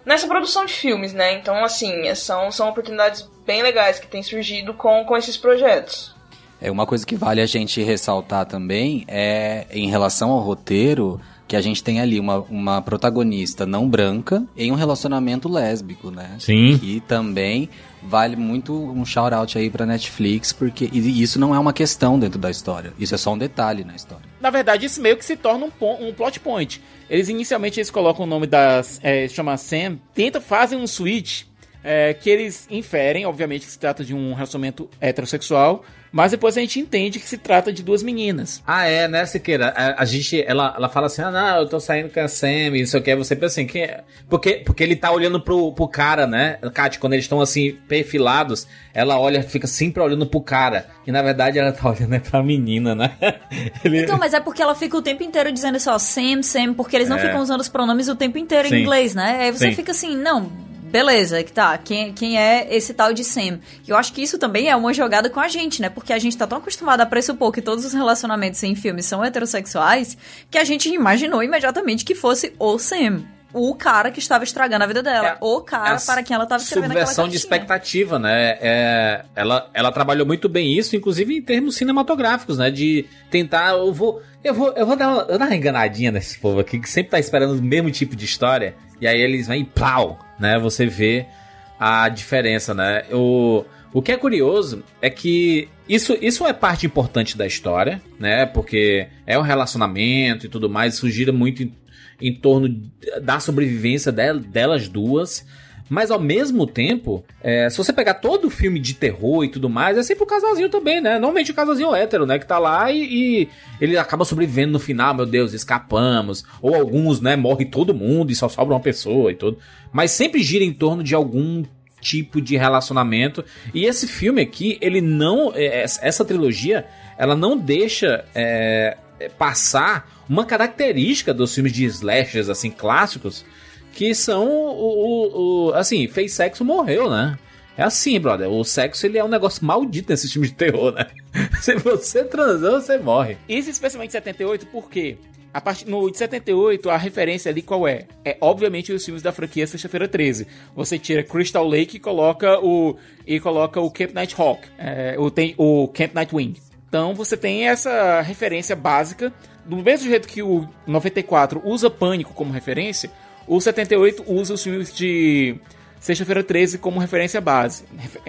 nessa produção de filmes, né? Então, assim, são, são oportunidades bem legais que têm surgido com, com esses projetos. É uma coisa que vale a gente ressaltar também é em relação ao roteiro que a gente tem ali uma, uma protagonista não branca em um relacionamento lésbico, né? Sim. E também vale muito um shout out aí pra Netflix, porque isso não é uma questão dentro da história. Isso é só um detalhe na história. Na verdade, isso meio que se torna um, um plot point. Eles inicialmente eles colocam o nome das. É, chama Sam, tenta, fazem um switch é, que eles inferem, obviamente, que se trata de um relacionamento heterossexual, mas depois a gente entende que se trata de duas meninas. Ah, é, né, Siqueira? A, a gente, ela, ela fala assim, ah, não, eu tô saindo com a Sam, e isso aqui, você pensa assim, quem é? Porque, porque ele tá olhando pro, pro cara, né? Kat, quando eles estão assim, perfilados, ela olha, fica sempre olhando pro cara. E na verdade ela tá olhando é pra menina, né? Ele... Então, mas é porque ela fica o tempo inteiro dizendo só Sam, Sam, porque eles não é. ficam usando os pronomes o tempo inteiro Sim. em inglês, né? Aí você Sim. fica assim, não, beleza, que tá, quem, quem é esse tal de Sam? E eu acho que isso também é uma jogada com a gente, né? Porque a gente tá tão acostumado a pressupor que todos os relacionamentos em filmes são heterossexuais que a gente imaginou imediatamente que fosse o Sam o cara que estava estragando a vida dela. É, o cara para quem ela estava escrevendo aquela Subversão de expectativa, né? É, ela, ela trabalhou muito bem isso, inclusive em termos cinematográficos, né? De tentar, eu vou... Eu vou, eu vou dar, uma, eu vou dar uma enganadinha nesse povo aqui, que sempre tá esperando o mesmo tipo de história, e aí eles vêm e plau, né? Você vê a diferença, né? O, o que é curioso é que isso, isso é parte importante da história, né? Porque é um relacionamento e tudo mais, isso gira muito em, em torno da sobrevivência delas duas. Mas ao mesmo tempo, é, se você pegar todo o filme de terror e tudo mais, é sempre o casalzinho também, né? Normalmente o casalzinho hétero, né? Que tá lá e, e, ele acaba sobrevivendo no final, meu Deus, escapamos. Ou alguns, né? Morre todo mundo e só sobra uma pessoa e tudo. Mas sempre gira em torno de algum tipo de relacionamento. E esse filme aqui, ele não. É, essa trilogia, ela não deixa é, passar uma característica dos filmes de slashers, assim, clássicos que são o, o, o, assim, fez sexo, morreu, né? É assim, brother. O sexo ele é um negócio maldito nesse filme de terror, né? Se você transou, você morre. Isso especialmente em 78, por quê? A partir, no de 78, a referência ali qual é? É obviamente os filmes da franquia Sexta-feira 13. Você tira Crystal Lake e coloca o e coloca o Camp Night Hawk, é, o, tem, o Camp Night Wing. Então você tem essa referência básica. Do mesmo jeito que o 94 usa Pânico como referência, o 78 usa os filmes de Sexta-feira 13 como referência base,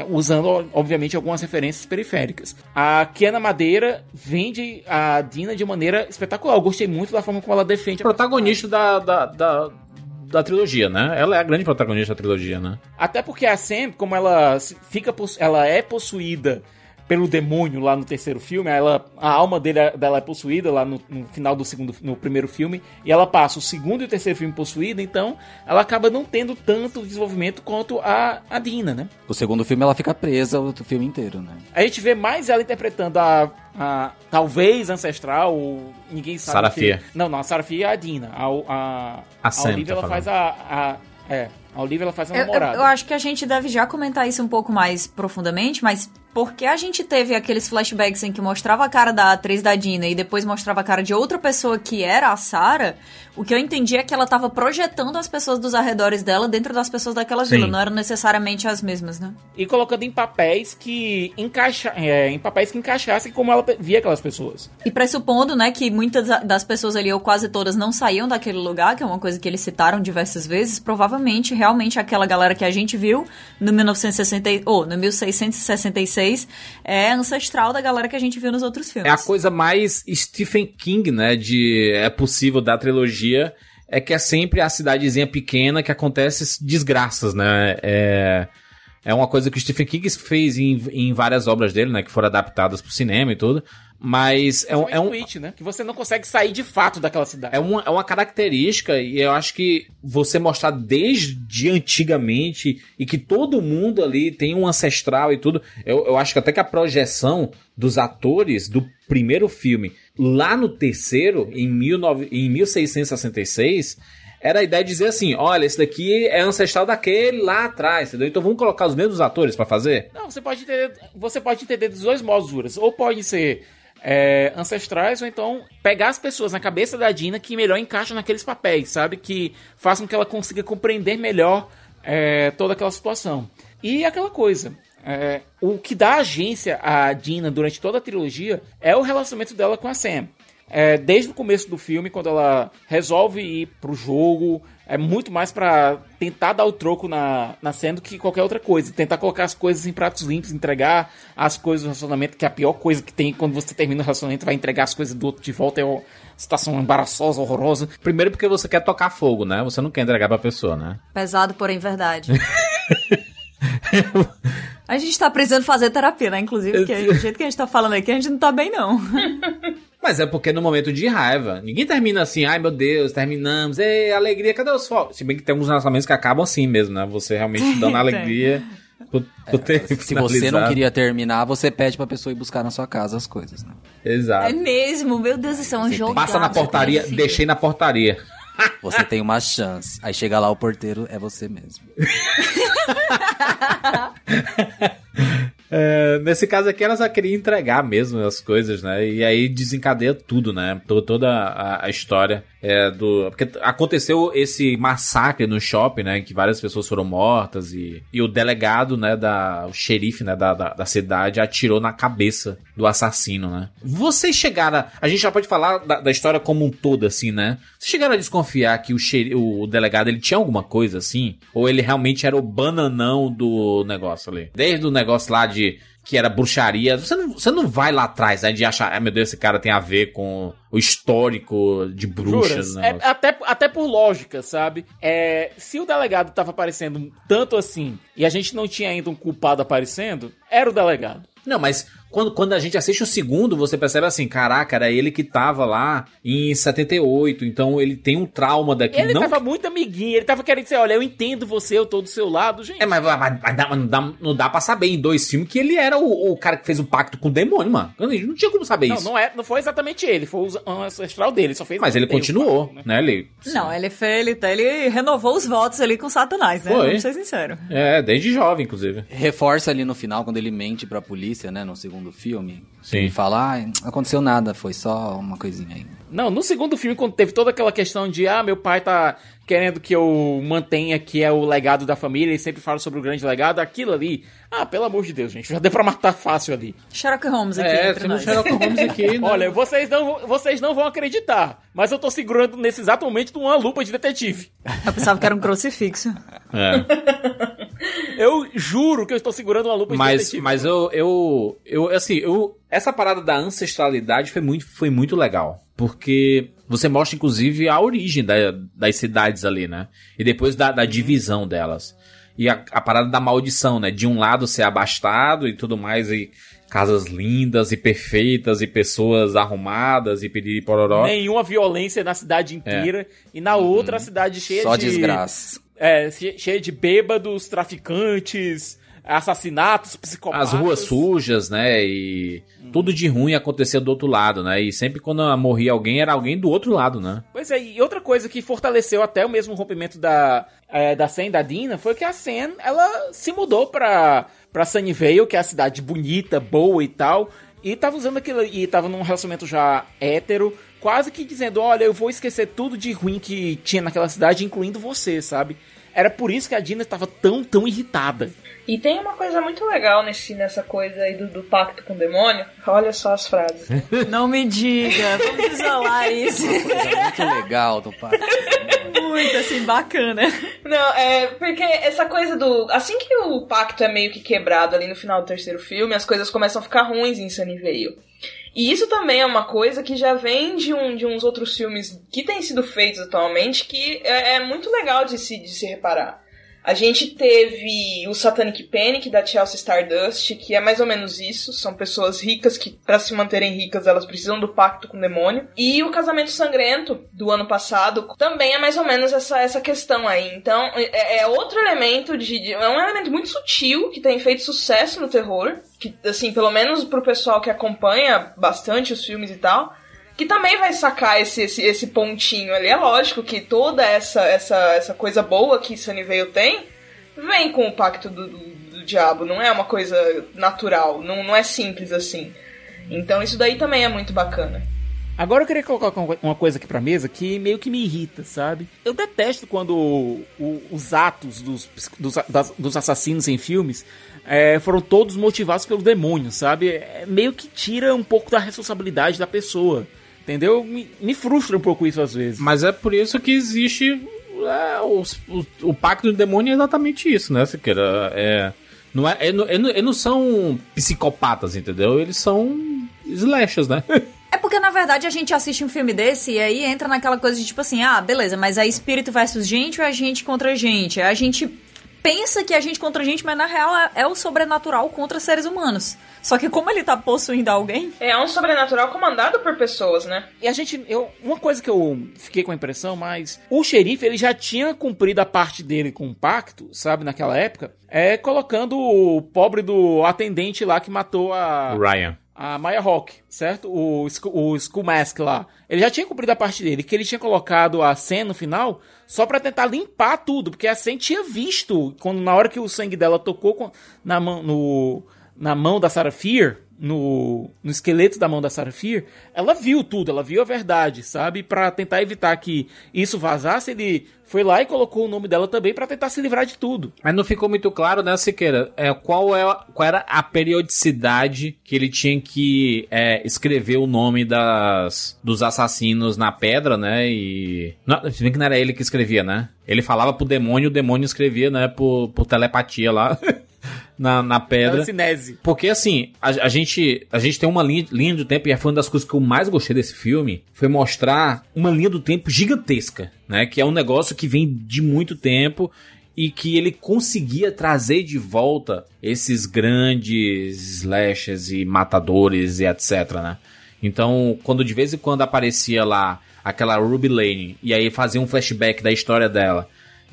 usando, obviamente, algumas referências periféricas. A Kiana Madeira vende a Dina de maneira espetacular. Eu gostei muito da forma como ela defende. Protagonista da, da, da, da trilogia, né? Ela é a grande protagonista da trilogia, né? Até porque a Sam, como ela fica, ela é possuída pelo demônio lá no terceiro filme, ela, a alma dele, dela é possuída lá no, no, final do segundo, no primeiro filme, e ela passa o segundo e o terceiro filme possuída, então ela acaba não tendo tanto desenvolvimento quanto a, a Dina, né? O segundo filme ela fica presa o filme inteiro, né? A gente vê mais ela interpretando a, a talvez ancestral, ou ninguém sabe. Sarafia. Que... Não, não, a Sarafia é a Dina. A, a, a, a Olivia, tá ela faz a, a. É, a Olivia ela faz a namorada. Eu, eu, acho que a gente deve já comentar isso um pouco mais profundamente, mas porque a gente teve aqueles flashbacks em que mostrava a cara da atriz da Dina e depois mostrava a cara de outra pessoa que era a Sarah, o que eu entendi é que ela estava projetando as pessoas dos arredores dela dentro das pessoas daquela Sim. vila, não eram necessariamente as mesmas, né? E colocando em papéis que encaixa, é, em papéis que encaixassem como ela via aquelas pessoas. E pressupondo, né, que muitas das pessoas ali ou quase todas não saíam daquele lugar, que é uma coisa que eles citaram diversas vezes, provavelmente realmente aquela galera que a gente viu no 1960 ou oh, no 1666 é ancestral da galera que a gente viu nos outros filmes. É a coisa mais Stephen King, né? De é possível da trilogia. É que é sempre a cidadezinha pequena que acontece desgraças, né? É, é uma coisa que o Stephen King fez em, em várias obras dele, né? Que foram adaptadas pro cinema e tudo. Mas é um. É um tweet, né? Que você não consegue sair de fato daquela cidade. É uma, é uma característica, e eu acho que você mostrar desde antigamente e que todo mundo ali tem um ancestral e tudo. Eu, eu acho que até que a projeção dos atores do primeiro filme Lá no terceiro, em, 19, em 1666, era a ideia de dizer assim: olha, esse daqui é ancestral daquele lá atrás, entendeu? Então vamos colocar os mesmos atores pra fazer? Não, você pode entender, você pode entender dos dois modos, Juras. Ou pode ser é, ancestrais, ou então pegar as pessoas na cabeça da Dina que melhor encaixam naqueles papéis, sabe? Que façam que ela consiga compreender melhor é, toda aquela situação. E aquela coisa. é, o que dá agência à Dina durante toda a trilogia é o relacionamento dela com a Sam. É, desde o começo do filme, quando ela resolve ir pro jogo, é muito mais pra tentar dar o troco na, na Sam do que qualquer outra coisa. Tentar colocar as coisas em pratos limpos, entregar as coisas do relacionamento, que é a pior coisa que tem quando você termina o relacionamento, vai entregar as coisas do outro de volta, é uma situação embaraçosa, horrorosa. Primeiro porque você quer tocar fogo, né? Você não quer entregar pra pessoa, né? Pesado, porém verdade. A gente tá precisando fazer terapia, né? Inclusive, porque do jeito que a gente tá falando aqui, a gente não tá bem, não. Mas é porque no momento de raiva, ninguém termina assim, ai meu Deus, terminamos, ei, alegria, cadê os fogos? Se bem que tem alguns relacionamentos que acabam assim mesmo, né? Você realmente dando alegria por, por ter Se você não queria terminar, você pede pra pessoa ir buscar na sua casa as coisas, né? Exato. É mesmo, meu Deus do céu, um jogo. Passa na portaria, deixei na portaria. Você tem uma chance. Aí chega lá, o porteiro é você mesmo. É, nesse caso aqui, ela só queria entregar mesmo as coisas, né? E aí desencadeia tudo, né? To- Toda a, a história é, do. Porque aconteceu esse massacre no shopping, né? Em que várias pessoas foram mortas e, e o delegado, né? Da, o xerife, né? Da, da, da cidade atirou na cabeça do assassino, né? Vocês chegaram. A, a gente já pode falar da, da história como um todo, assim, né? Vocês chegaram a desconfiar que o, xeri, o delegado ele tinha alguma coisa assim? Ou ele realmente era o bananão do negócio ali? Desde o negócio lá de que era bruxaria. Você não, você não vai lá atrás, né? De achar, ah, meu Deus, esse cara tem a ver com o histórico de bruxas, Juras, né? é, até, até por lógica, sabe? É, se o delegado tava aparecendo tanto assim e a gente não tinha ainda um culpado aparecendo, era o delegado. Não, mas quando, quando a gente assiste o segundo, você percebe assim, caraca, era ele que tava lá em 78, então ele tem um trauma daqui. Ele não tava muito amiguinho, ele tava querendo dizer, olha, eu entendo você, eu tô do seu lado, gente. É, mas, mas- mas não, dá, não dá pra saber em dois filmes que ele era o, o cara que fez o pacto com o demônio, mano. Não tinha como saber Não, isso. não, é, não foi exatamente ele, foi o ancestral dele, só fez Mas ele continuou, né? Ele, Não, ele, fez, ele, ele renovou os votos ali com Satanás, né? Foi. Vamos ser sinceros. é, desde jovem, inclusive. Reforça ali no final, quando ele mente pra polícia, né? No segundo filme. Sim. Ele fala, ah, aconteceu nada, foi só uma coisinha aí. Não, no segundo filme, quando teve toda aquela questão de, ah, meu pai tá querendo que eu mantenha que é o legado da família e sempre fala sobre o grande legado, aquilo ali, ah, pelo amor de Deus, gente, já deu pra matar fácil ali. Sherlock Holmes aqui É, entre temos nós. Sherlock Holmes aqui, né? Olha, vocês não, vocês não vão acreditar, mas eu tô segurando nesse exato momento uma lupa de detetive. Eu pensava que era um crucifixo. É. Eu juro que eu estou segurando uma lupa de Mas, detetive. mas eu, eu, eu, assim, eu, essa parada da ancestralidade foi muito, foi muito legal. Porque você mostra, inclusive, a origem da- das cidades ali, né? E depois da, da divisão delas. E a, a parada da maldição, né? De um lado ser abastado e tudo mais, e casas lindas e perfeitas, e pessoas arrumadas, e pedir pororó. Nenhuma violência na cidade inteira. E na outra, a cidade cheia Só de... desgraça. É, che- cheia de bêbados, traficantes, assassinatos, psicopatas. As ruas sujas, né? E tudo de ruim acontecia do outro lado, né? E sempre quando morria alguém, era alguém do outro lado, né? Pois é, e outra coisa que fortaleceu até o mesmo rompimento da, é, da Sen e da Dina foi que a Sen, ela se mudou pra, pra Sunnyvale, que é a cidade bonita, boa e tal, e tava usando aquilo, e tava num relacionamento já hétero, quase que dizendo, olha, eu vou esquecer tudo de ruim que tinha naquela cidade, incluindo você, sabe? Era por isso que a Dina estava tão, tão irritada. E tem uma coisa muito legal nesse, nessa coisa aí do, do pacto com o demônio. Olha só as frases. né? Não me diga, vamos isolar isso. Muito legal do pai. Muito assim, bacana. Não, é porque essa coisa do. Assim que o pacto é meio que quebrado ali no final do terceiro filme, as coisas começam a ficar ruins em Sunnyvale. E isso também é uma coisa que já vem de, um, de uns outros filmes que têm sido feitos atualmente, que é, é muito legal de se, de se reparar. A gente teve o Satanic Panic da Chelsea Stardust, que é mais ou menos isso. São pessoas ricas que, para se manterem ricas, elas precisam do pacto com o demônio. E o Casamento Sangrento do ano passado também é mais ou menos essa, essa questão aí. Então, é, é outro elemento de, É um elemento muito sutil que tem feito sucesso no terror. Que, assim, pelo menos pro pessoal que acompanha bastante os filmes e tal que também vai sacar esse, esse, esse pontinho ali. É lógico que toda essa, essa, essa coisa boa que Sunnyvale tem vem com o pacto do, do, do diabo, não é uma coisa natural, não, não é simples assim. Então isso daí também é muito bacana. Agora eu queria colocar uma coisa aqui pra mesa que meio que me irrita, sabe? Eu detesto quando o, os atos dos, dos, das, dos, assassinos em filmes é, foram todos motivados pelo demônio, sabe? É, meio que tira um pouco da responsabilidade da pessoa. Entendeu? Me, me frustra um pouco isso às vezes. Mas é por isso que existe é, o, o, o, pacto do demônio é exatamente isso, né, Siqueira? É, não é, é, é, eles não são psicopatas, entendeu? Eles são slashers, né? É porque, na verdade, a gente assiste um filme desse e aí entra naquela coisa de tipo assim, ah, beleza, mas é espírito versus gente ou é gente contra gente? A gente pensa que é gente contra gente, mas na real é, é o sobrenatural contra seres humanos. Só que como ele tá possuindo alguém. É um sobrenatural comandado por pessoas, né? E a gente. Eu, uma coisa que eu fiquei com a impressão, mas. O xerife, ele já tinha cumprido a parte dele com o pacto, sabe, naquela época. É colocando o pobre do atendente lá que matou a. Ryan a Maya Rock, certo? O, o Skull Mask lá. Ele já tinha cumprido a parte dele, que ele tinha colocado a cena no final só para tentar limpar tudo, porque a Sen tinha visto, quando na hora que o sangue dela tocou na mão, no, na mão da Sarah Fear, no, no esqueleto da mão da Sarah Fear, ela viu tudo, ela viu a verdade, sabe? Para tentar evitar que isso vazasse, ele foi lá e colocou o nome dela também para tentar se livrar de tudo. Mas não ficou muito claro, né, Siqueira? É, qual, é, qual era a periodicidade que ele tinha que é, escrever o nome das, dos assassinos na pedra, né? E. Não, se bem que não era ele que escrevia, né? Ele falava pro demônio, o demônio escrevia, né, por, por telepatia lá. na, na pedra. Cinese. Porque assim, a, a, gente, a gente tem uma linha, linha do tempo, e foi uma das coisas que eu mais gostei desse filme, foi mostrar uma linha do tempo gigantesca, né? Que é um negócio que vem de muito tempo e que ele conseguia trazer de volta esses grandes slashers e matadores e etc, né? Então, quando de vez em quando aparecia lá aquela Ruby Lane e aí fazia um flashback da história dela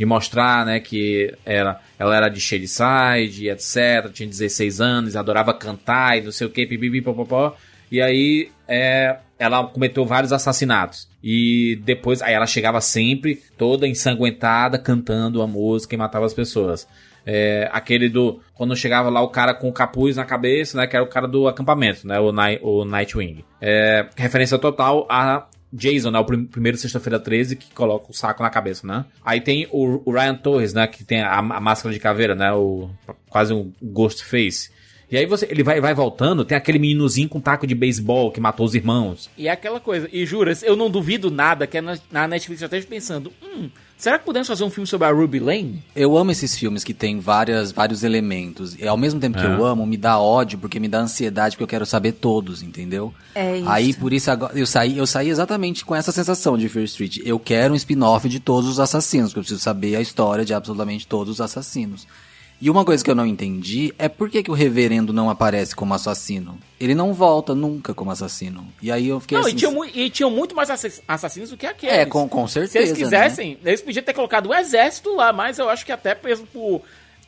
mostrar, né, que era, ela era de Shadyside, etc, tinha 16 anos, adorava cantar e não sei o que, pipipi, popopó. E aí é, ela cometeu vários assassinatos. E depois, aí ela chegava sempre toda ensanguentada, cantando a música e matava as pessoas. É, aquele do. Quando chegava lá o cara com o capuz na cabeça, né? Que era o cara do acampamento, né? O, o Nightwing. É, referência total a Jason, né? O prim primeiro Sexta-feira 13 que coloca o saco na cabeça, né? Aí tem o, o Ryan Torres, né? Que tem a, a, máscara de caveira, né? O, quase um ghost face. E aí você, ele vai, vai voltando, tem aquele meninozinho com taco de beisebol que matou os irmãos. E é aquela coisa, e juras, eu não duvido nada que na, na Netflix já esteja pensando, hum, Será que podemos fazer um filme sobre a Ruby Lane? Eu amo esses filmes que tem várias, vários elementos. E ao mesmo tempo que é. eu amo, me dá ódio, porque me dá ansiedade, porque eu quero saber todos, entendeu? É isso. Aí, por isso, agora, eu saí, eu saí exatamente com essa sensação de Fear Street. Eu quero um spin-off de todos os assassinos, porque eu preciso saber a história de absolutamente todos os assassinos. E uma coisa que eu não entendi é por que, que o reverendo não aparece como assassino. Ele não volta nunca como assassino. E aí eu fiquei não, assim... E tinham, e tinham muito mais assassinos do que aqueles. É, com, com certeza, Se eles quisessem, né? eles podiam ter colocado o exército lá, mas eu acho que até mesmo por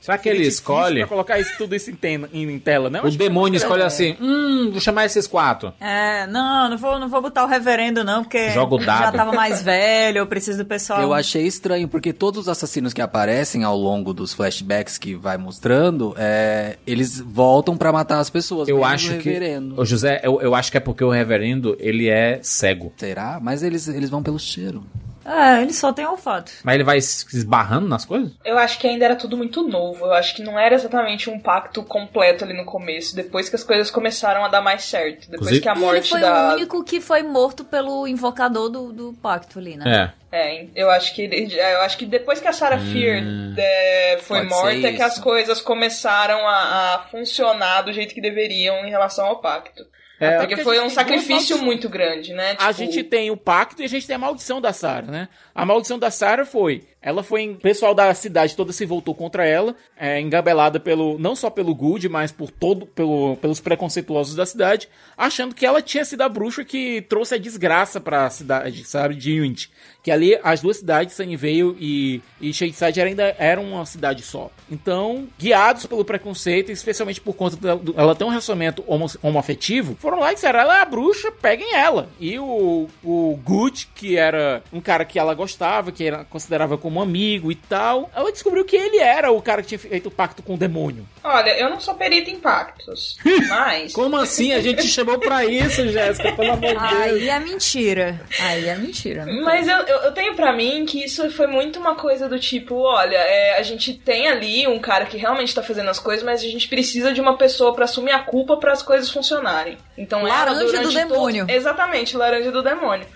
Será que ele escolhe? Pra colocar isso, tudo isso em, ten, em tela, né? O demônio escolhe é. assim, hum, vou chamar esses quatro. É, não, não vou, não vou botar o reverendo não, porque Jogo dado. já tava mais velho, eu preciso do pessoal. Eu achei estranho, porque todos os assassinos que aparecem ao longo dos flashbacks que vai mostrando, é, eles voltam para matar as pessoas. Eu acho que... O José, eu, eu acho que é porque o reverendo, ele é cego. Será? Mas eles, eles vão pelo cheiro. É, ele só tem olfato. Mas ele vai se esbarrando nas coisas? Eu acho que ainda era tudo muito novo. Eu acho que não era exatamente um pacto completo ali no começo. Depois que as coisas começaram a dar mais certo. Depois Inclusive, que a morte ele foi da... o único que foi morto pelo invocador do, do pacto ali, né? É. É, eu acho que ele, eu acho que depois que a Sarah hum, Fear é, foi morta é que as coisas começaram a, a funcionar do jeito que deveriam em relação ao pacto. É, porque foi um sacrifício muito grande, né? Tipo... A gente tem o pacto e a gente tem a maldição da Sarah, né? A maldição da Sarah foi ela foi. O pessoal da cidade toda se voltou contra ela, é, engabelada pelo. não só pelo Good, mas por todo. Pelo, pelos preconceituosos da cidade, achando que ela tinha sido a bruxa que trouxe a desgraça pra cidade, sabe, de Unity. Que ali as duas cidades, Sunnyvale e, e Shadeside, ainda eram uma cidade só. Então, guiados pelo preconceito, especialmente por conta dela ter um relacionamento homo, homoafetivo, foram lá e disseram: ela é a bruxa, peguem ela. E o, o Good, que era um cara que ela gostava, que era, considerava como amigo e tal, ela descobriu que ele era o cara que tinha feito o pacto com o demônio. Olha, eu não sou perita em pactos, mas. Como assim? A gente chamou pra isso, Jéssica, pelo amor de Deus. Aí é mentira. Aí é mentira. Mas eu, eu, eu tenho para mim que isso foi muito uma coisa do tipo: olha, é, a gente tem ali um cara que realmente tá fazendo as coisas, mas a gente precisa de uma pessoa para assumir a culpa para as coisas funcionarem. Então, laranja do demônio. Todo... Exatamente, laranja do demônio.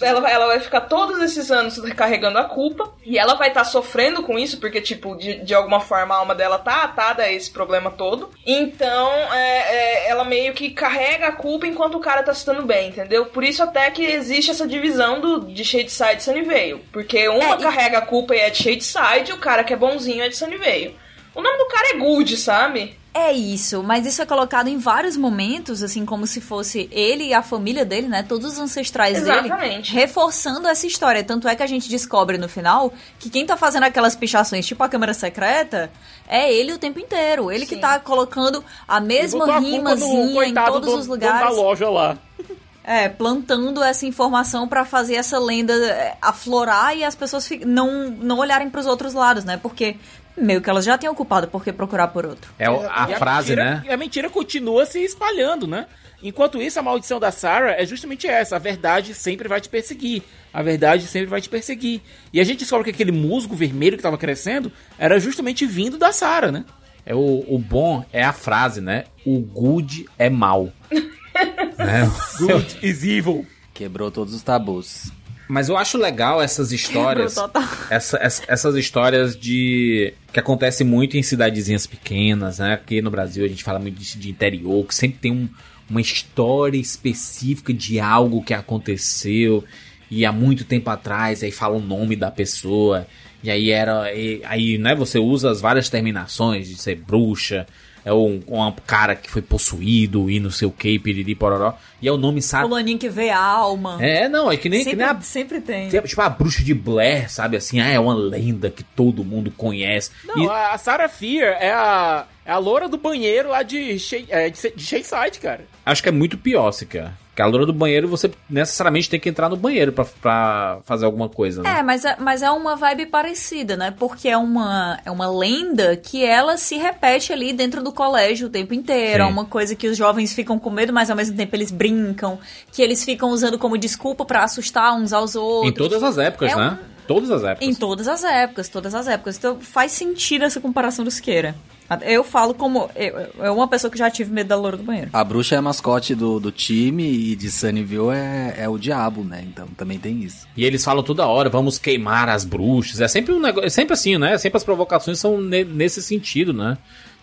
Ela vai, ela vai ficar todos esses anos carregando a culpa e ela vai estar tá sofrendo com isso, porque, tipo, de, de alguma forma a alma dela tá atada a esse problema todo. Então, é, é, ela meio que carrega a culpa enquanto o cara tá se dando bem, entendeu? Por isso até que existe essa divisão do, de Shadeside e Sunnyvale. Porque uma é, carrega a culpa e é de Shadeside e o cara que é bonzinho é de Sunnyvale. O nome do cara é Good, sabe? É isso, mas isso é colocado em vários momentos, assim, como se fosse ele e a família dele, né? Todos os ancestrais Exatamente. dele, reforçando essa história. Tanto é que a gente descobre no final que quem tá fazendo aquelas pichações, tipo a câmera secreta, é ele o tempo inteiro. Ele Sim. que tá colocando a mesma rimazinha em todos do, os lugares. da loja lá. É, plantando essa informação para fazer essa lenda é, aflorar e as pessoas não, não olharem para os outros lados, né? Porque meio que elas já têm ocupado, por que procurar por outro? É a, e frase, a mentira, né? E a mentira continua se espalhando, né? Enquanto isso, a maldição da Sarah é justamente essa: a verdade sempre vai te perseguir. A verdade sempre vai te perseguir. E a gente descobre que aquele musgo vermelho que estava crescendo era justamente vindo da Sarah, né? É o, o bom é a frase, né? O good é mal. né? Good is evil. Quebrou todos os tabus. Mas eu acho legal essas histórias. essa, essa, essas histórias de. que acontecem muito em cidadezinhas pequenas, né? Aqui no Brasil a gente fala muito de, de interior, que sempre tem um, uma história específica de algo que aconteceu e há muito tempo atrás, aí fala o nome da pessoa. E aí era. E, aí, né, você usa as várias terminações de ser bruxa, é um, um cara que foi possuído e não sei o que, piriri, pororó. E é o nome, sabe? Fulaninho que vê a alma. É, não, é que nem, sempre, que nem a, sempre tem. Tipo a bruxa de Blair, sabe? Assim, ah, é uma lenda que todo mundo conhece. Não, e... a Sarah Fear é a, é a loura do banheiro lá de, Shea, é, de, de Shayside, cara. Acho que é muito pior, se quer. Porque a loura do banheiro, você necessariamente tem que entrar no banheiro pra, pra fazer alguma coisa, né? É, mas é, mas é uma vibe parecida, né? Porque é uma, é uma lenda que ela se repete ali dentro do colégio o tempo inteiro. Sim. É uma coisa que os jovens ficam com medo, mas ao mesmo tempo eles brincam. Que eles ficam usando como desculpa para assustar uns aos outros. Em todas as épocas, é né? Um... Todas as épocas. Em todas as épocas, todas as épocas. Então faz sentido essa comparação do Siqueira. Eu falo como. Eu, eu uma pessoa que já tive medo da loura do banheiro. A bruxa é a mascote do, do time e de Sunnyville é, é o diabo, né? Então também tem isso. E eles falam toda hora, vamos queimar as bruxas. É sempre um negócio. É sempre assim, né? Sempre as provocações são ne, nesse sentido, né?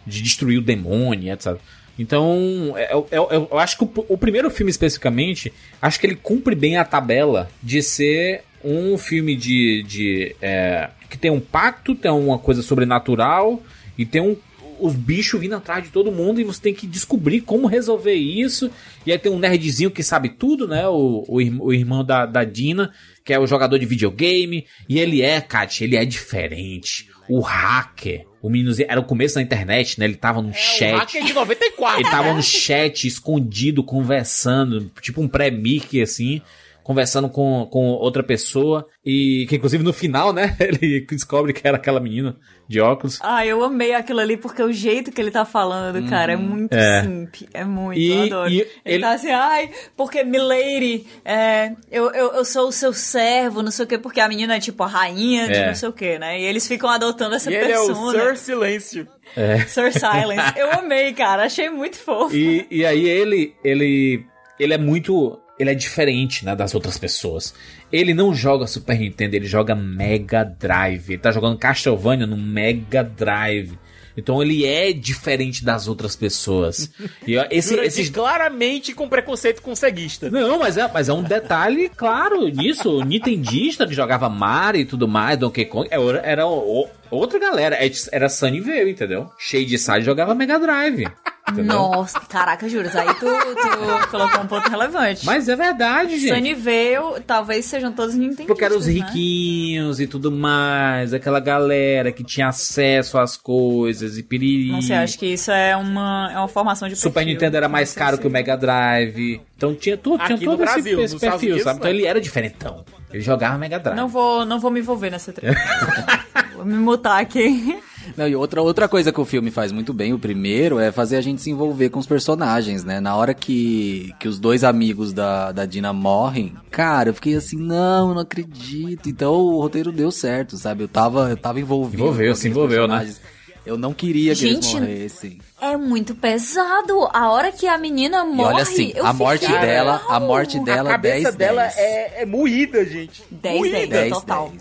De destruir o demônio, etc. Então, eu, eu, eu, eu acho que o, o, primeiro filme especificamente, acho que ele cumpre bem a tabela de ser um filme de. de é, que tem um pacto, tem uma coisa sobrenatural e tem um, os bichos vindo atrás de todo mundo e você tem que descobrir como resolver isso. E aí tem um nerdzinho que sabe tudo, né? O, o, o irmão da, da Dina, que é o jogador de videogame. E ele é, Kat, ele é diferente. O hacker. O meninozinho era o começo da internet, né? Ele tava no é, chat. O hacker de 94. Ele tava no chat, escondido, conversando, tipo um pré-mic, assim conversando com, com outra pessoa. E que, inclusive, no final, né? Ele descobre que era aquela menina de óculos. Ah, eu amei aquilo ali, porque o jeito que ele tá falando, hum, cara, é muito é. simp. É muito, e, eu adoro. E ele, ele tá assim, ai, porque Milady, é, eu, eu, eu sou o seu servo, não sei o quê, porque a menina é tipo a rainha de é. não sei o quê, né? E eles ficam adotando essa e persona. Ele é o Sir Silêncio. É. Sir Silence. Eu amei, cara. Achei muito fofo. E, e aí ele, ele, ele é muito ele é diferente, né, das outras pessoas. Ele não joga Super Nintendo, ele joga Mega Drive. Ele tá jogando Castlevania no Mega Drive. Então ele é diferente das outras pessoas. E esse, esses claramente com preconceito com ceguista. Não, mas é, mas é um detalhe claro nisso. O Nintendista que jogava Mario e tudo mais, Donkey Kong, era, era o- outra galera. É Era Sunnyvale, entendeu? Cheio de side jogava Mega Drive. Entendeu? Nossa, caraca, juros, aí tu, tu colocou um ponto relevante. Mas é verdade, gente. Sunnyvale, talvez sejam todos Nintendo. Porque eram os riquinhos e tudo mais, aquela galera que tinha acesso às coisas e piriri. Não sei, acho que isso é uma, é uma formação de Super perfil. Nintendo era mais caro que o Mega Drive. Então tinha tudo, tinha todo esse, Brasil, esse perfil, Unidos, sabe? Então não. ele era diferentão. Ele jogava Mega Drive. Não vou, não vou me envolver nessa treta. vou me mutar aqui. Não, e outra, outra coisa que o filme faz muito bem, o primeiro, é fazer a gente se envolver com os personagens, né? Na hora que, que os dois amigos da, da Dina morrem, cara, eu fiquei assim, não, eu não acredito. Então o roteiro deu certo, sabe? Eu tava, eu tava envolvido. Envolveu, se envolveu, né? Eu não queria que eles Gente, morressem. É muito pesado. A hora que a menina E morre. olha assim, eu a morte fiquei, dela, a morte dela, a cabeça 10, dela 10. é, é moída, gente. 10, Moída. 10, total.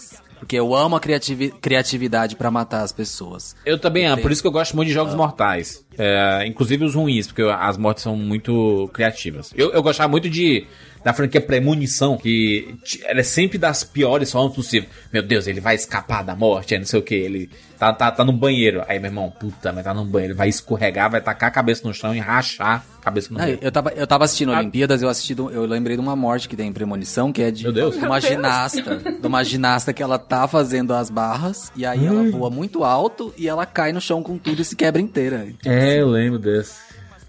Porque eu amo a criativi- criatividade pra matar as pessoas. Eu também amo, por isso que eu gosto muito de jogos mortais. É, inclusive os ruins, porque as mortes são muito criativas. Eu, eu gostava muito de da franquia Premonição, que ela é sempre das piores formas possíveis. Meu Deus, ele vai escapar da morte, é não sei o que. Ele tá, tá, tá no banheiro. Aí, meu irmão, puta, mas tá no banheiro. Ele vai escorregar, vai tacar a cabeça no chão e rachar a cabeça no meio. eu, tava, eu tava assistindo Olimpíadas, eu assisti, do- eu lembrei de uma morte que tem em Premonição, que é de Meu Deus. uma Meu Deus. ginasta. De uma ginasta que ela tá fazendo as barras, e aí ela voa muito alto e ela cai no chão com tudo e se quebra inteira. É, eu lembro desse.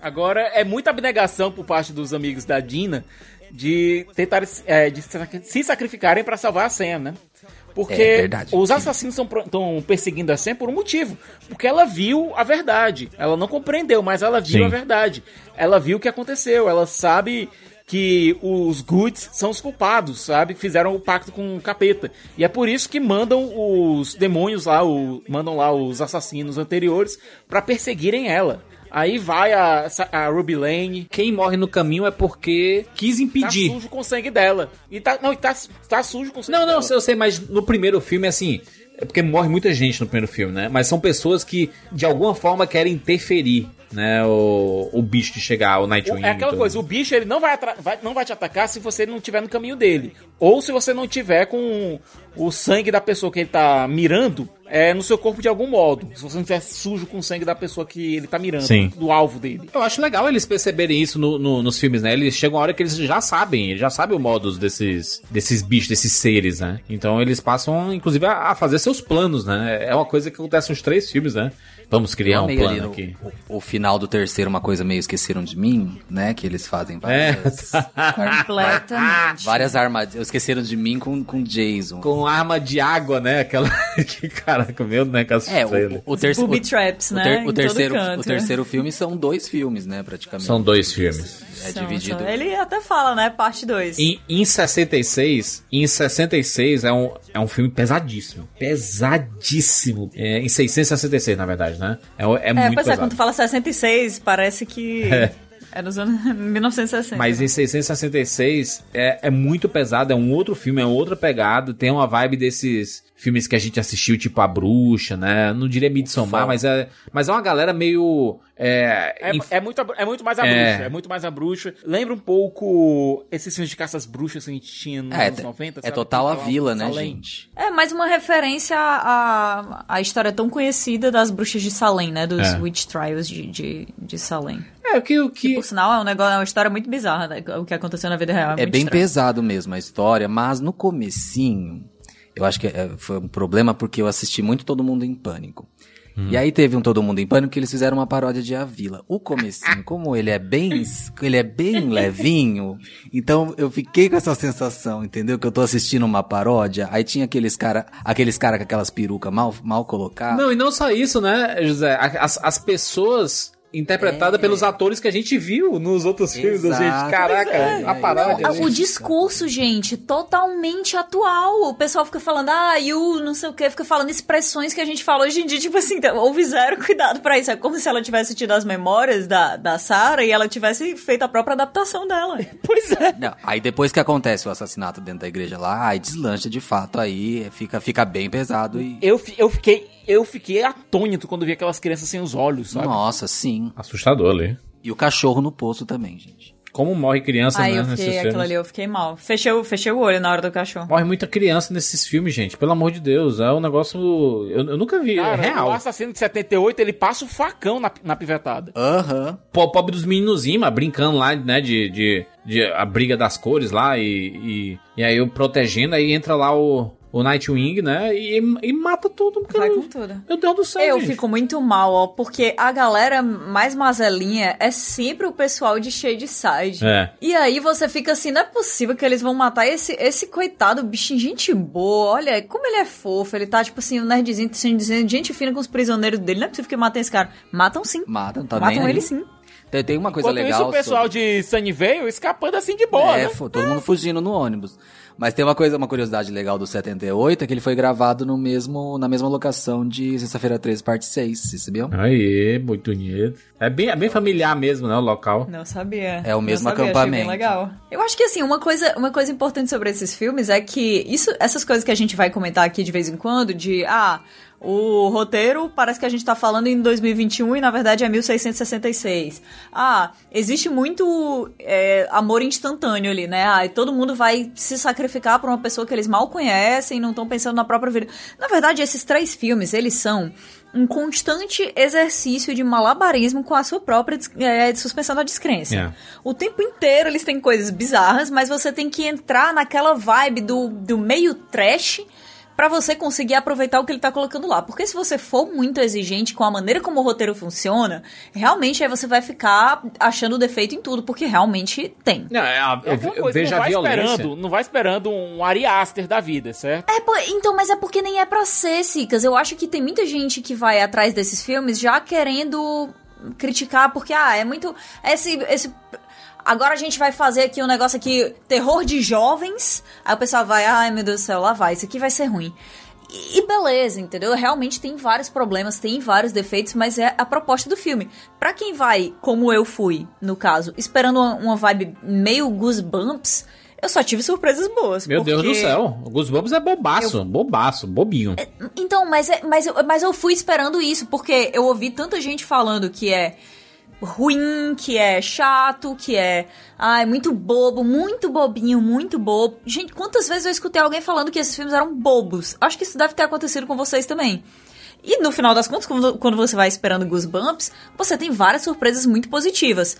Agora, é muita abnegação por parte dos amigos da Dina de tentar é, de se sacrificarem pra salvar a Sam, né? Porque É os assassinos estão perseguindo a Sam por um motivo. Porque ela viu a verdade. Ela não compreendeu, mas ela viu Sim. a verdade. Ela viu o que aconteceu. Ela sabe que os Goods são os culpados, sabe? Fizeram o pacto com o capeta. E é por isso que mandam os demônios lá, o, mandam lá os assassinos anteriores pra perseguirem ela. Aí vai a, a Ruby Lane. Quem morre no caminho é porque quis impedir. Tá sujo com o sangue dela. E tá, não, e tá, tá sujo com o sangue Não, não, dela. eu sei, mas no primeiro filme, assim. É porque morre muita gente no primeiro filme, né? Mas são pessoas que, de alguma forma, querem interferir, né? O, o bicho de chegar, o Nightwing. É aquela coisa, o bicho ele não vai, vai- não vai te atacar se você não estiver no caminho dele. Ou se você não tiver com o sangue da pessoa que ele tá mirando é, no seu corpo de algum modo. Se você não estiver sujo com o sangue da pessoa que ele tá mirando, Sim. do alvo dele. Eu acho legal eles perceberem isso no- no- nos filmes, né? Eles chegam a hora que eles já sabem, eles já sabem o modus desses, desses bichos, desses seres, né? Então eles passam, inclusive, a, a fazer seus planos, né? É uma coisa que acontece nos três filmes, né? Vamos criar um plano ali no- aqui. O, o final do terceiro, uma coisa meio esqueceram de mim, né? Que eles fazem É. várias, Completamente. várias armadilhas. Esqueceram de mim com, com Jason. Com arma de água, né? Aquela. que caraca, meu, né? Com as É, o, o, terceiro, Booby traps, o, né? o terceiro, canto, o terceiro filme são dois filmes, né? Praticamente. São dois filmes. É São- dividido. são- Ele até fala, né? Parte 2. Em, em 66, em 66 é um, é um filme pesadíssimo. Pesadíssimo. É, em 666, na verdade, né? É, é, É, muito pois é, pesado. quando tu fala 66, parece que É. é nos anos 1960. Mas em 666 é, é muito pesado, é um outro filme, é outra pegada, tem uma vibe desses filmes que a gente assistiu, tipo A Bruxa, né? Não diria Midsommar, mas é, mas é uma galera meio... É, É, inf- é muito, é muito mais a É. bruxa, é muito mais a bruxa. Lembra um pouco esses filmes de caças bruxas que a gente tinha nos É, anos é 90, é sabe? total a vila, né, Salem. gente? É mais uma referência à, à história tão conhecida das bruxas de Salem, né? Dos É. Witch Trials de, de, de Salem. É, o que... O que... Por sinal, é um negócio, é uma história muito bizarra, né? O que aconteceu na vida real. É, É muito bem estranho. pesado mesmo a história, mas no comecinho, eu acho que é, foi um problema porque eu assisti muito Todo Mundo em Pânico. E aí teve um Todo Mundo em Pânico que eles fizeram uma paródia de A Vila. O comecinho, como ele é bem, ele é bem levinho, então eu fiquei com essa sensação, entendeu? Que eu tô assistindo uma paródia, aí tinha aqueles cara, aqueles cara com aquelas perucas mal, mal colocadas. Não, e não só isso, né, José? As, as pessoas interpretada pelos atores que a gente viu nos outros filmes da gente. Exato. Caraca, é. a paródia. Não, o discurso, gente, totalmente atual. O pessoal fica falando, ah, you, não sei o que, fica falando expressões que a gente fala hoje em dia, tipo assim, então, houve zero cuidado pra isso. É como se ela tivesse tido as memórias da, da Sarah e ela tivesse feito a própria adaptação dela. Pois é. Não, aí depois que acontece o assassinato dentro da igreja lá, aí deslancha de fato, aí fica, fica bem pesado e. Eu, eu fiquei. Eu fiquei atônito quando vi aquelas crianças sem os olhos, sabe? Nossa, sim. Assustador ali. E o cachorro no poço também, gente. Como morre criança, Aí né, eu nesses fiquei, filmes. aquilo ali, eu fiquei mal. Fechei, o- fechei o olho na hora do cachorro. Morre muita criança nesses filmes, gente. Pelo amor de Deus. É um negócio. Eu, eu nunca vi. Cara, é real. o assassino de 78, ele passa o facão na, na pivetada. Aham. Pô, pobre dos meninozinhos, mas brincando lá, né? De, de, de a briga das cores lá e, e, e aí eu protegendo, aí entra lá o, o Nightwing, né? E, e mata tudo. porque Vai eu- com tudo. Meu Deus do céu. Eu gente. fico muito mal, ó, porque a galera mais mazelinha é sempre o pessoal de Shadeside. É. E aí você fica assim, não é possível que eles vão matar esse, esse coitado bichinho, gente boa. Olha como ele é fofo. Ele tá, tipo assim, um nerdzinho assim, dizendo gente fina com os prisioneiros dele. Não é possível que matem esse cara. Matam sim. Matam, tá Matam aí. ele sim. Tem, uma coisa Enquanto legal. isso, o pessoal sobre- de Sunnyvale escapando assim de boa, é, né? todo mundo fugindo no ônibus. Mas tem uma coisa, uma curiosidade legal do 78, é que ele foi gravado no mesmo, na mesma locação de Sexta-feira 13, parte 6, vocês sabiam? Aí, muito bonito. É bem, é bem familiar mesmo, né? O local. Não sabia. É o mesmo Não sabia, achei acampamento. bem legal. Eu acho que assim, uma coisa, uma coisa importante sobre esses filmes é que isso, essas coisas que a gente vai comentar aqui de vez em quando, de ah, o roteiro parece que a gente tá falando em 2021 e na verdade é 1666. Ah, existe muito é, amor instantâneo ali, né? Ah, e todo mundo vai se sacrificar por uma pessoa que eles mal conhecem, não estão pensando na própria vida. Na verdade, esses três filmes, eles são um constante exercício de malabarismo com a sua própria é, suspensão da descrença. É. O tempo inteiro eles têm coisas bizarras, mas você tem que entrar naquela vibe do, do meio trash pra você conseguir aproveitar o que ele tá colocando lá. Porque se você for muito exigente com a maneira como o roteiro funciona, realmente aí você vai ficar achando defeito em tudo, porque realmente tem. Não, é a- É coisa, vejo não vai esperando, não vai esperando um Ari Aster da vida, certo? É, então, mas é porque nem é pra ser, Sicas. Eu acho que tem muita gente que vai atrás desses filmes já querendo criticar, porque, ah, é muito. Esse. esse Agora a gente vai fazer aqui um negócio aqui, terror de jovens. Aí o pessoal vai, ai meu Deus do céu, lá vai, isso aqui vai ser ruim. E beleza, entendeu? Realmente tem vários problemas, tem vários defeitos, mas é a proposta do filme. Pra quem vai, como eu fui, no caso, esperando uma, uma vibe meio Goosebumps, eu só tive surpresas boas. Meu Deus do porque- céu. O Goosebumps é bobaço, bobaço, bobinho. então, mas, é, mas, eu, mas eu fui esperando isso, porque eu ouvi tanta gente falando que é ruim, que é chato, que é ai, muito bobo, muito bobinho, muito bobo. Gente, quantas vezes eu escutei alguém falando que esses filmes eram bobos? Acho que isso deve ter acontecido com vocês também. E no final das contas, quando você vai esperando Goosebumps, você tem várias surpresas muito positivas.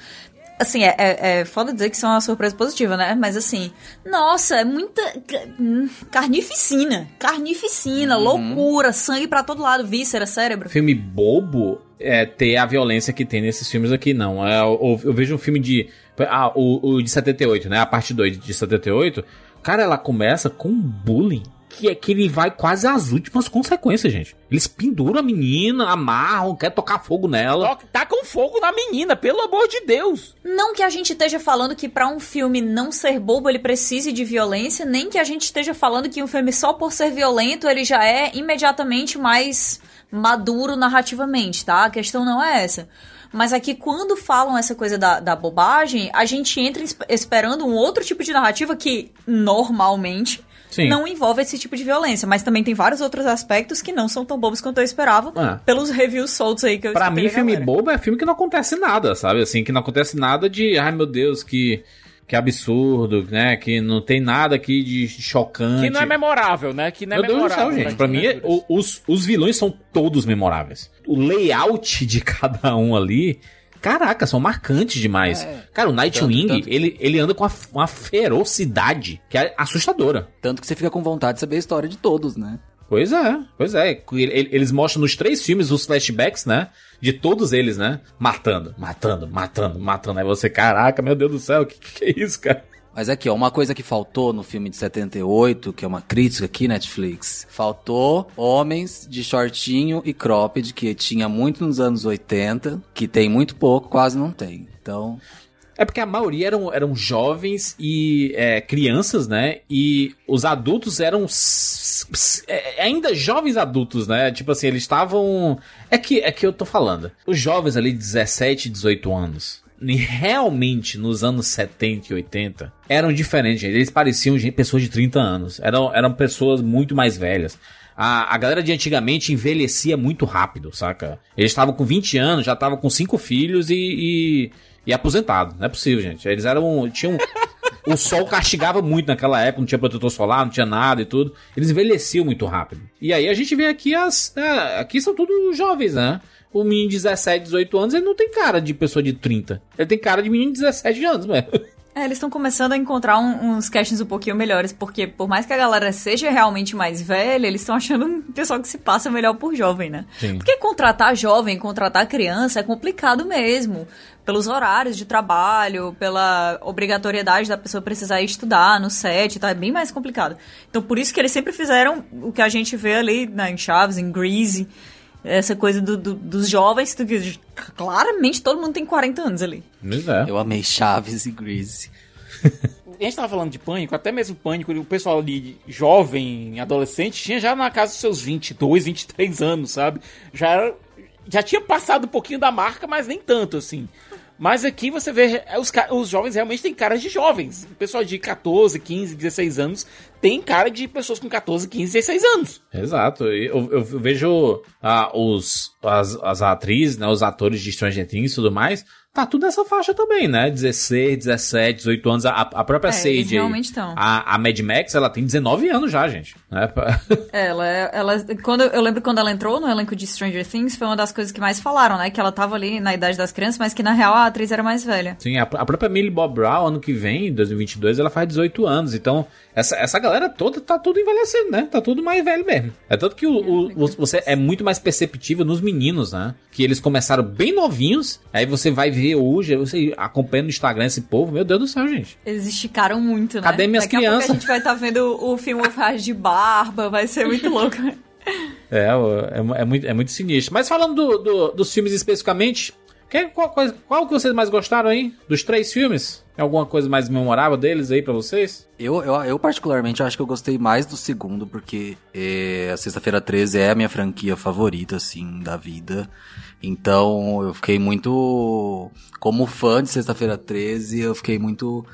Assim, é, é, é foda dizer que são uma surpresa positiva, né? Mas assim, nossa, é muita hum, carnificina. Carnificina, loucura, sangue pra todo lado, víscera, cérebro. Filme bobo é ter a violência que tem nesses filmes aqui, não. É, eu, eu vejo um filme de. Ah, o, o de 78, né? A parte 2 de 78. Cara, ela começa com bullying. Que é que ele vai quase às últimas consequências, gente. Eles penduram a menina, amarram, quer tocar fogo nela. Tá com fogo na menina, pelo amor de Deus. Não que a gente esteja falando que pra um filme não ser bobo ele precise de violência, nem que a gente esteja falando que um filme só por ser violento ele já é imediatamente mais maduro narrativamente, tá? A questão não é essa. Mas aqui, quando falam essa coisa da, da bobagem, a gente entra es- esperando um outro tipo de narrativa que, normalmente, Sim. não envolve esse tipo de violência. Mas também tem vários outros aspectos que não são tão bobos quanto eu esperava, Ah. pelos reviews soltos aí que eu Pra mim, filme bobo é filme que não acontece nada, sabe? Assim, que não acontece nada de, ai meu Deus, que, que absurdo, né? Que não tem nada aqui de chocante. Que não é memorável, né? Que não é Meu Deus do memorável. céu, gente. né? Pra mim, é- os, os vilões são todos memoráveis. O layout de cada um ali, caraca, são marcantes demais. É. Cara, o Nightwing, Tanto- tanto- Ele, ele anda com uma, uma ferocidade que é assustadora. Tanto que você fica com vontade de saber a história de todos, né? Pois é, pois é. Ele- ele- Eles mostram nos três filmes os flashbacks, né? De todos eles, né? Matando, matando, matando, matando. Aí você, caraca, meu Deus do céu, o que, que é isso, cara? Mas aqui, ó, uma coisa que faltou no filme de 78, que é uma crítica aqui, Netflix, faltou homens de shortinho e cropped, que tinha muito nos anos 80, que tem muito pouco, quase não tem. Então, É porque a maioria eram, eram jovens e é, crianças, né? E os adultos eram é, ainda jovens adultos, né? Tipo assim, eles estavam. É que, é que eu tô falando. Os jovens ali de 17, 18 anos. Realmente, nos anos 70 e 80, eram diferentes. Eles pareciam pessoas de 30 anos. Eram, eram pessoas muito mais velhas. A, a galera de antigamente envelhecia muito rápido, saca? Eles estavam com 20 anos, já estavam com cinco filhos e, e, e aposentados. Não é possível, gente. Eles eram. Tinham. o sol castigava muito naquela época, não tinha protetor solar, não tinha nada e tudo. Eles envelheciam muito rápido. E aí a gente vê aqui as. né, aqui são todos jovens, né? O menino de 17, 18 anos, ele não tem cara de pessoa de 30. Ele tem cara de menino de 17 anos, mesmo. É, eles estão começando a encontrar um- uns castings um pouquinho melhores, porque por mais que a galera seja realmente mais velha, eles estão achando um pessoal que se passa melhor por jovem, né? Sim. Porque contratar jovem, contratar criança é complicado mesmo. Pelos horários de trabalho, pela obrigatoriedade da pessoa precisar estudar no set, tá? É bem mais complicado. Então por isso que eles sempre fizeram o que a gente vê ali né, em Chaves, em Greasy, essa coisa do- do- dos jovens, que claramente todo mundo tem 40 anos ali. Pois é. eu amei Chaves e Grease. A gente tava falando de pânico, até mesmo pânico, o pessoal ali, jovem, adolescente, tinha já na casa dos seus 22, 23 anos, sabe? Já era, já tinha passado um pouquinho da marca, mas nem tanto assim. Mas aqui você vê, é, os, os jovens realmente têm cara de jovens. O pessoal de 14, 15, 16 anos tem cara de pessoas com 14, 15, 16 anos. Exato. Eu, eu vejo ah, os, as, as atrizes, né, os atores de Stranger Things e tudo mais, tá tudo nessa faixa também, né? 16, 17, 18 anos. A, a própria É, Sage, realmente tão. a, a Mad Max, ela tem 19 anos já, gente. Né? Ela, ela, quando eu lembro quando ela entrou no elenco de Stranger Things, foi uma das coisas que mais falaram, né? Que ela tava ali na idade das crianças, mas que na real a atriz era mais velha. Sim, a, a própria Millie Bob Brown, ano que vem, 2022, ela faz 18 anos. Então, essa, essa galera toda tá tudo envelhecendo, né? Tá tudo mais velho mesmo. É tanto que o, o- o- você é muito mais perceptível nos meninos, né? Que eles começaram bem novinhos, aí você vai ver hoje, aí você acompanha no Instagram esse povo, meu Deus do céu, gente. Eles esticaram muito, né? Cadê minhas Daqui a pouco crianças? a gente vai estar vendo o filme Wolfhard de barba, vai ser muito louco. É, é, mu- é muito, é muito sinistro. Mas falando do- do- dos filmes especificamente, que- qual, qual, qual que vocês mais gostaram aí? Dos três filmes? Tem alguma coisa mais memorável deles aí pra vocês? Eu, eu, eu particularmente acho que eu gostei mais do segundo, porque é, a Sexta-feira 13 é a minha franquia favorita, assim, da vida. Então, eu fiquei muito... Como fã de Sexta-feira 13, eu fiquei muito...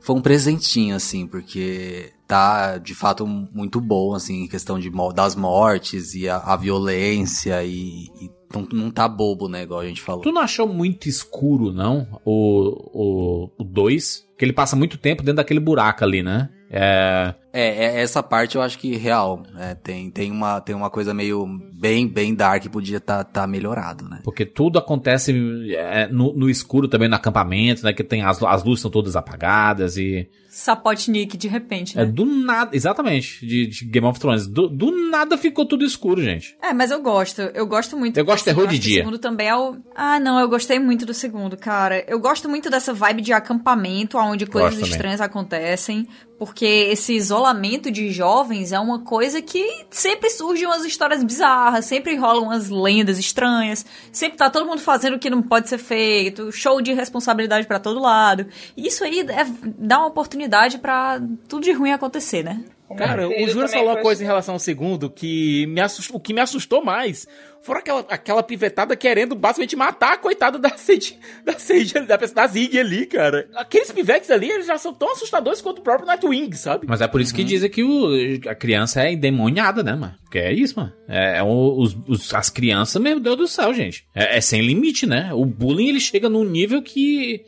Foi um presentinho, assim, porque tá, de fato, muito bom, assim, em questão de, das mortes e a, a violência e... e não, não tá bobo, né, igual a gente falou. Tu não achou muito escuro, não? O 2? O, dois? que ele passa muito tempo dentro daquele buraco ali, né? É. É, é, essa parte eu acho que real. É, tem, tem, uma, tem uma coisa meio bem, bem dark que podia estar tá, tá melhorado, né? Porque tudo acontece é, no, no escuro também no acampamento, né? Que tem as, as luzes estão todas apagadas e. Sapotnik de repente, É né? do nada. Exatamente, de, de Game of Thrones. Do, do nada ficou tudo escuro, gente. É, mas eu gosto. Eu gosto muito. Eu gosto de terror de dia. O segundo também é o. Ah, não, eu gostei muito do segundo, cara. Eu gosto muito dessa vibe de acampamento, onde coisas Gosto também. estranhas acontecem. Porque esse isolamento de jovens é uma coisa que sempre surgem umas histórias bizarras, sempre rolam umas lendas estranhas, sempre tá todo mundo fazendo o que não pode ser feito, show de responsabilidade pra todo lado. E isso aí é- dá uma oportunidade pra tudo de ruim acontecer, né? Cara, o Júlio falou uma foi coisa assim. em relação ao segundo que me assustou, o que me assustou mais foram aquela, aquela pivetada querendo basicamente matar a coitada da Sage, da Sage, da, da Zig ali, cara. Aqueles pivetes ali, eles já são tão assustadores quanto o próprio Nightwing, sabe? Mas é por isso que dizem que o, a criança é endemoniada, né, mano? Que é isso, mano. É, é o- os, os- as crianças, meu Deus do céu, gente. É, é sem limite, né? O bullying, ele chega num nível que...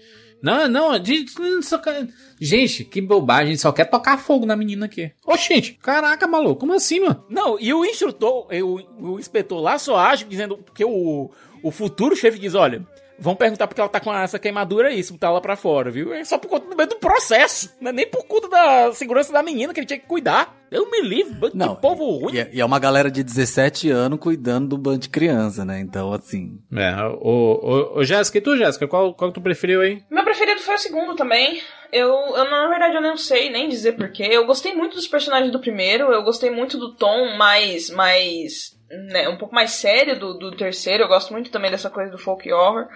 Não, não, gente que bobagem, só quer tocar fogo na menina aqui. Ô, gente, caraca, maluco, como assim, mano? Não, e o instrutor, o, o inspetor lá só age dizendo que o, o futuro chefe diz, olha, vão perguntar porque ela tá com essa queimadura aí, se botar ela pra fora, viu? É só por conta do meio do processo, não é nem por conta da segurança da menina que ele tinha que cuidar. Eu me livre, bando Não, povo ruim. E é, e é uma galera de 17 anos cuidando do bando de criança, né? Então, assim. É, ô, ô, ô Jéssica, e tu, Jéssica, qual, qual que tu preferiu aí? Meu preferido foi o segundo também. Eu, eu, na verdade, eu não sei nem dizer porquê. Eu gostei muito dos personagens do primeiro, eu gostei muito do tom mais. mais né, um pouco mais sério do, do terceiro. Eu gosto muito também dessa coisa do folk horror.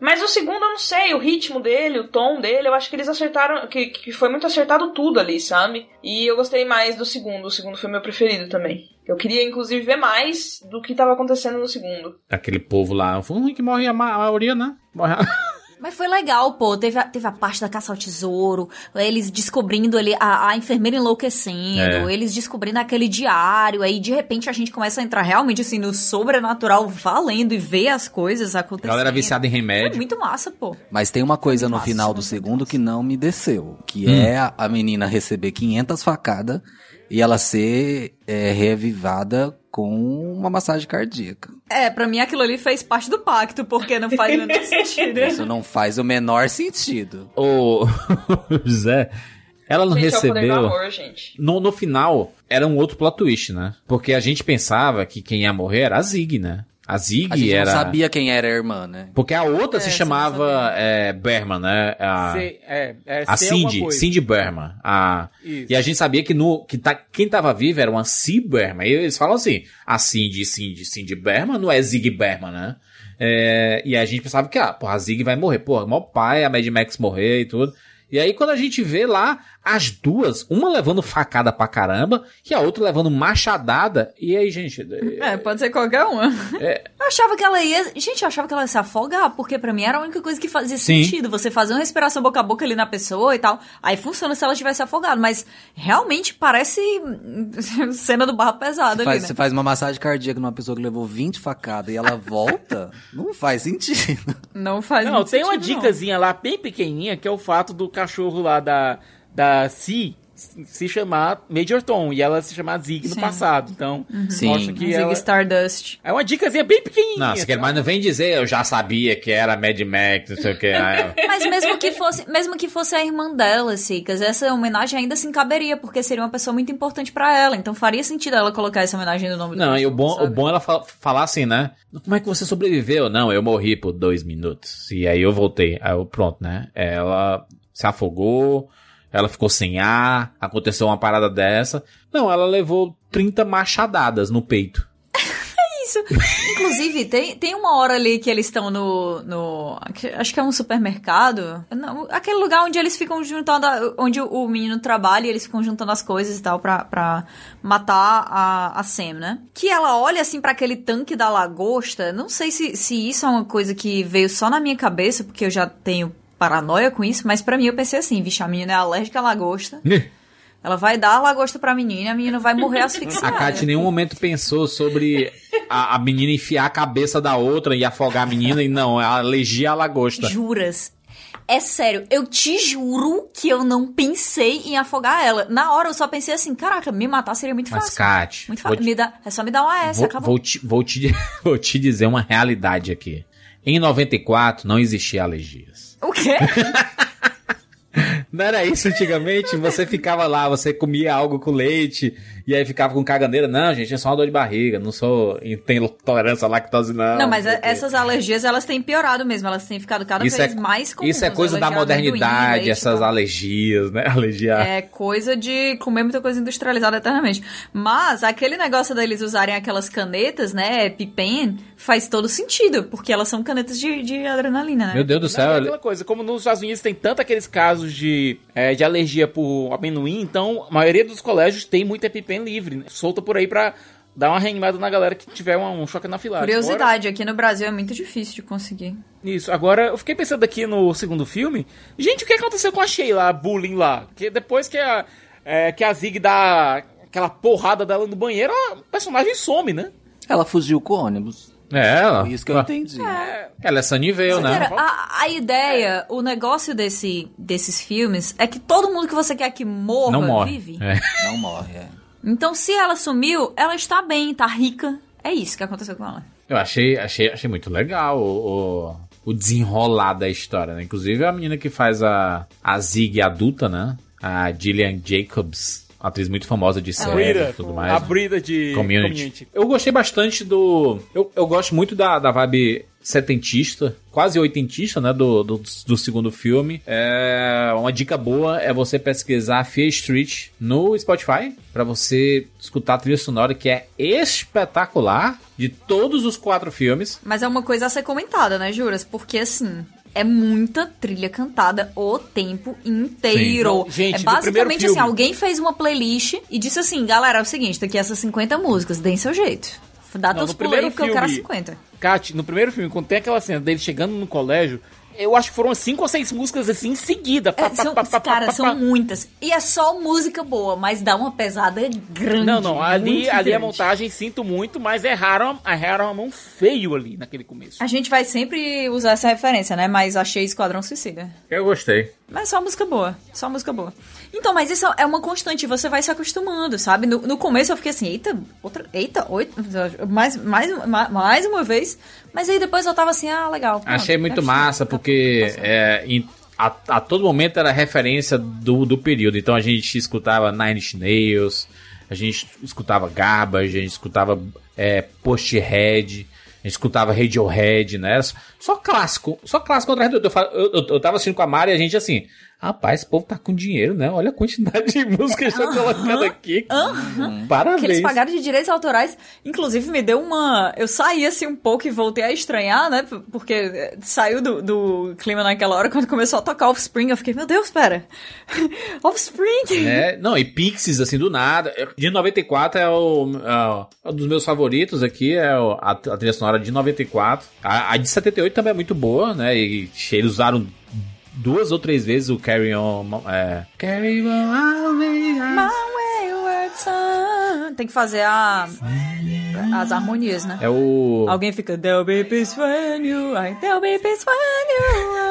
Mas o segundo eu não sei, o ritmo dele, o tom dele, eu acho que eles acertaram, que, que foi muito acertado tudo ali, sabe? E eu gostei mais do segundo, o segundo foi meu preferido também. Eu queria, inclusive, ver mais do que estava acontecendo no segundo. Aquele povo lá, um que morre a maioria, né? Morre a... Mas foi legal, pô. Teve a, teve a parte da caça ao tesouro, eles descobrindo ali a, a enfermeira enlouquecendo, É. eles descobrindo aquele diário, aí de repente a gente começa a entrar realmente assim no sobrenatural valendo e ver as coisas acontecendo. Galera viciada em Foi remédio. muito massa, pô. Mas tem uma coisa no final do segundo que não me desceu, que Hum. é a, a menina receber 500 facadas e ela ser é, revivada com uma massagem cardíaca. É, pra mim aquilo ali fez parte do pacto, porque não faz o menor sentido. Isso não faz o menor sentido. Ô, José, ela não Gente, é recebeu. amor, gente. No, no final, era um outro plot twist, né? Porque a gente pensava que quem ia morrer era a Zig, né? A Zig A gente era. não sabia quem era a irmã, né? Porque a outra É, se chamava é, Berman, né? A, Sei- é, é, a Cindy, coisa. Cindy Berman. A, Isso. e a gente sabia que, no, que tá, quem tava vivo era uma C. Berman. E eles falam assim: a Cindy, Cindy, Cindy Berman não é Zig Berman, né? É, e a gente pensava que, ah, porra, a Zig vai morrer. Porra, mó pai, a Mad Max morrer e tudo. E aí, quando a gente vê lá as duas, uma levando facada pra caramba e a outra levando machadada. E aí, gente. É, pode ser qualquer uma. É. Eu achava que ela ia. Gente, eu achava que ela ia se afogar, porque pra mim era a única coisa que fazia Sim. sentido. Você fazer uma respiração boca a boca ali na pessoa e tal. Aí funciona se ela tivesse afogado. Mas realmente parece cena do barra pesada Você ali, faz, né? você faz uma massagem cardíaca numa pessoa que levou 20 facadas e ela volta? não faz sentido. Não faz Não, muito tem uma sentido, não. dicasinha lá bem pequenininha que é o fato do cachorro lá da, da Si se chamar Major Tom e ela se chamar Zig no Sim. passado. Então, Sim. mostra que Zig ela... Stardust. É uma dicasinha bem pequenininha. Não, você quer, mas não vem dizer, eu já sabia que era Mad Max, não sei o que. Mas mesmo que fosse, mesmo que fosse a irmã dela, Sicas, essa homenagem ainda se encaberia, porque seria uma pessoa muito importante pra ela. Então faria sentido ela colocar essa homenagem no nome do Não, e o cachorro, bom, o bom é ela fa- falar assim, né? Como é que você sobreviveu? Não, eu morri por dois minutos. E aí eu voltei. Aí eu, pronto, né? Ela se afogou, ela ficou sem ar, aconteceu uma parada dessa. Não, ela levou 30 machadadas no peito. isso. Inclusive, tem, tem uma hora ali que eles estão no, no. Acho que é um supermercado. Não, aquele lugar onde eles ficam juntando. onde o, menino trabalha e eles ficam juntando as coisas e tal pra, pra matar a, a Sam, né? Que ela olha assim pra aquele tanque da lagosta. Não sei se, se isso é uma coisa que veio só na minha cabeça, porque eu já tenho paranoia com isso, mas pra mim eu pensei assim: vixe, a menina é alérgica à lagosta. Ela vai dar a lagosta pra menina e a menina vai morrer A asfixiada. Kat em nenhum momento pensou sobre a, a menina enfiar a cabeça da outra e afogar a menina, e não, ela alergia à lagosta. Juras? É sério, eu te juro que eu não pensei em afogar ela. Na hora eu só pensei assim, caraca, me matar seria muito Mas, fácil. Kat, muito vou fácil. te- Me dá, é só me dar uma S, Vou, acabou. vou te, vou, te, vou te dizer uma realidade aqui. Em 94 não existia alergias. O quê? Não era isso antigamente? Você ficava lá, você comia algo com leite e aí ficava com caganeira. Não, gente, é só uma dor de barriga, não sou. Tem tolerância à lactose, não. Não, mas quê. essas alergias, elas têm piorado mesmo. Elas têm ficado cada Isso vez é- mais comuns. Isso é coisa da modernidade, leite, essas alergias, né? Alergia. É coisa de comer muita coisa industrializada eternamente. Mas aquele negócio deles usarem aquelas canetas, né, pipen, faz todo sentido, porque elas são canetas de, de adrenalina, né? Meu Deus do Não, céu. é aquela coisa, como nos Estados Unidos tem tanto aqueles casos de, é, de alergia por amendoim, então a maioria dos colégios tem muito EpiPen livre, né? solta por aí pra dar uma reanimada na galera que tiver um, um choque anafilático. Curiosidade, aqui no Brasil é muito difícil de conseguir. Agora- isso, agora eu fiquei pensando aqui no segundo filme, gente, o que aconteceu com a Sheila, a bullying lá? Que depois que a, é, que a Zig dá aquela porrada dela no banheiro, a personagem some, né? Ela fugiu com o ônibus. É, ela. Foi isso que eu entendi. Ela é Sunnyvale, né? Cara, a, a ideia, o negócio desse, desses filmes é que todo mundo que você quer que morra Não morre. vive. É. Não morre, é. Então, se ela sumiu, ela está bem, tá rica. É isso que aconteceu com ela. Eu achei, achei, achei muito legal o, o, o desenrolar da história, né? Inclusive a menina que faz a, a Zig adulta, né? A Gillian Jacobs, atriz muito famosa de série e tudo mais. a Brida de Community. Community. Eu gostei bastante do. Eu, eu gosto muito da, da vibe setentista, quase oitentista, né, do, do, do, segundo filme. É, uma dica boa é você pesquisar Fear Street no Spotify para você escutar a trilha sonora que é espetacular de todos os quatro filmes. Mas é uma coisa a ser comentada, né, Juras? Porque assim, é muita trilha cantada o tempo inteiro. Não, gente, é basicamente assim, alguém fez uma playlist e disse assim, galera, é o seguinte, daqui essas 50 músicas, deem seu jeito. Dá Não, teus no pulos aí primeiro porque eu quero filme- 50. Kat, no primeiro filme, quando tem aquela cena dele chegando no colégio, eu acho que foram cinco ou seis músicas assim em seguida. Pá, É, pá, são, pá, pá, cara, são muitas. E é só música boa, mas dá uma pesada grande. Não, não, ali, ali a montagem sinto muito, mas erraram, erraram a mão feio ali naquele começo. A gente vai sempre usar essa referência, né? Mas achei Esquadrão Suicida. Eu gostei. Mas só música boa. Só música boa. Então, mas isso é uma constante, você vai se acostumando, sabe? No, no começo eu fiquei assim, eita, outra, eita, oito, mais, mais, mais, mais uma vez. Mas aí depois eu tava assim, ah, legal. pronto, Achei muito massa, porque é, em- a, a todo momento era referência do, do período. Então a gente escutava Nine Inch Nails, a gente escutava Garbage, a gente escutava é, Posthead, a gente escutava Radiohead, né? Só, clássico, só clássico atrás do outro. Eu, eu, eu, eu tava assistindo com a Mari e a gente assim, rapaz, esse povo tá com dinheiro, né? Olha a quantidade de música que estão colocando aqui. Parabéns. Que eles pagaram de direitos autorais. Inclusive, me deu uma. Eu saí assim um pouco e voltei a estranhar, né? Porque eh, saiu do, do clima naquela hora quando começou a tocar Offspring. Eu fiquei, meu Deus, pera. Offspring! É, não, e Pixies, assim, do nada. De 94 é o, é um dos meus favoritos aqui, é a, a trilha sonora de 94. A, a de 78 também é muito boa, né? E eles usaram duas ou três vezes o Carry On. É, Carry On, be My wayward son. Tem que fazer a. As harmonias, né? é o. Alguém fica. There'll be peace when you. There'll be peace when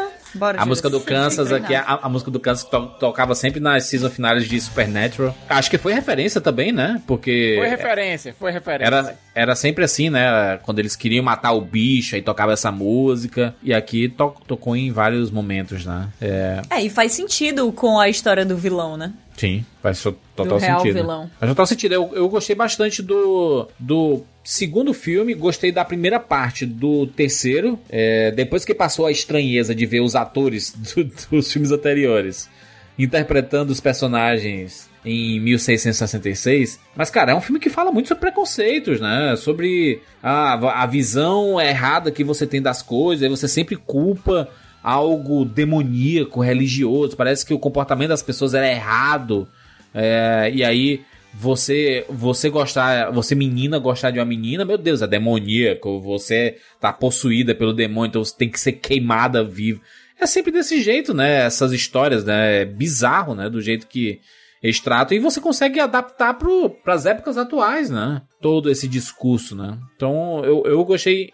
you. Are." Bora, A música do. Kansas aqui, a, a música do Kansas que to- tocava sempre nas season finais de Supernatural. Acho que foi referência também, né? Porque. Foi referência, foi referência. Era, era sempre assim, né? Quando eles queriam matar o bicho, aí tocava essa música. E aqui to- tocou em vários momentos, né? É, É, e faz sentido com a história do vilão, né? Sim, faz to- total Do real sentido. vilão. Faz total sentido. Eu, eu gostei bastante do, do segundo filme, gostei da primeira parte do terceiro. É, depois que passou a estranheza de ver os atores do- dos filmes anteriores interpretando os personagens em 1666. Mas, cara, é um filme que fala muito sobre preconceitos, né? Sobre a, a visão errada que você tem das coisas, aí você sempre culpa algo demoníaco, religioso. Parece que o comportamento das pessoas era errado. É, e aí você você gostar, você menina gostar de uma menina, meu Deus, é demoníaco, você tá possuída pelo demônio, então você tem que ser queimada viva. É sempre desse jeito, né? Essas histórias, né? É bizarro, né? Do jeito que eles tratam. E você consegue adaptar para as épocas atuais, né? Todo esse discurso, né? Então eu, eu gostei.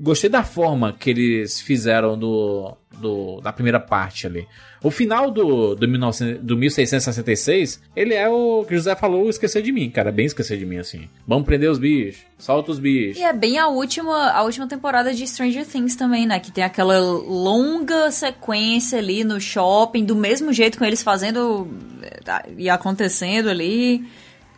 Gostei da forma que eles fizeram do, do, da primeira parte ali. O final do, do, 1900, do 1666, ele é o que José falou, esquecer de mim, cara. Bem esquecer de mim, assim. Vamos prender os bichos, solta os bichos. E é bem a última, a última temporada de Stranger Things também, né? Que tem aquela longa sequência ali no shopping, do mesmo jeito com eles fazendo eh, e acontecendo ali.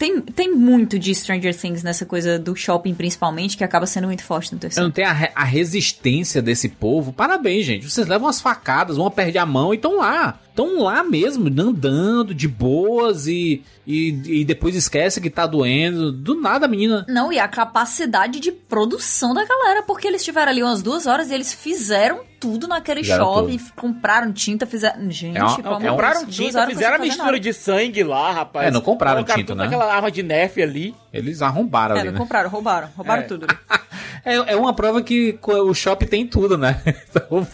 Tem, tem muito de Stranger Things nessa coisa do shopping, principalmente, que acaba sendo muito forte no terceiro. não tenho a, a resistência desse povo. Parabéns, gente. Vocês levam umas facadas, uma perde a mão e estão lá. Estão lá mesmo, andando de boas e, e, e depois esquece que tá doendo. Do nada, menina. Não, e a capacidade de produção da galera, porque eles tiveram ali umas duas horas e eles fizeram tudo naquele Fizeram shopping, tudo. compraram tinta, fizeram. Gente, É uma- é Compraram Deus, duas tinta, fizeram a mistura nada. de sangue lá, rapaz. É, não compraram Colocaram tinta, né? aquela arma de Nerf ali. Eles arrombaram É, ali, não né? compraram, roubaram, roubaram É. tudo. É, é uma prova que o shopping tem tudo, né? Então,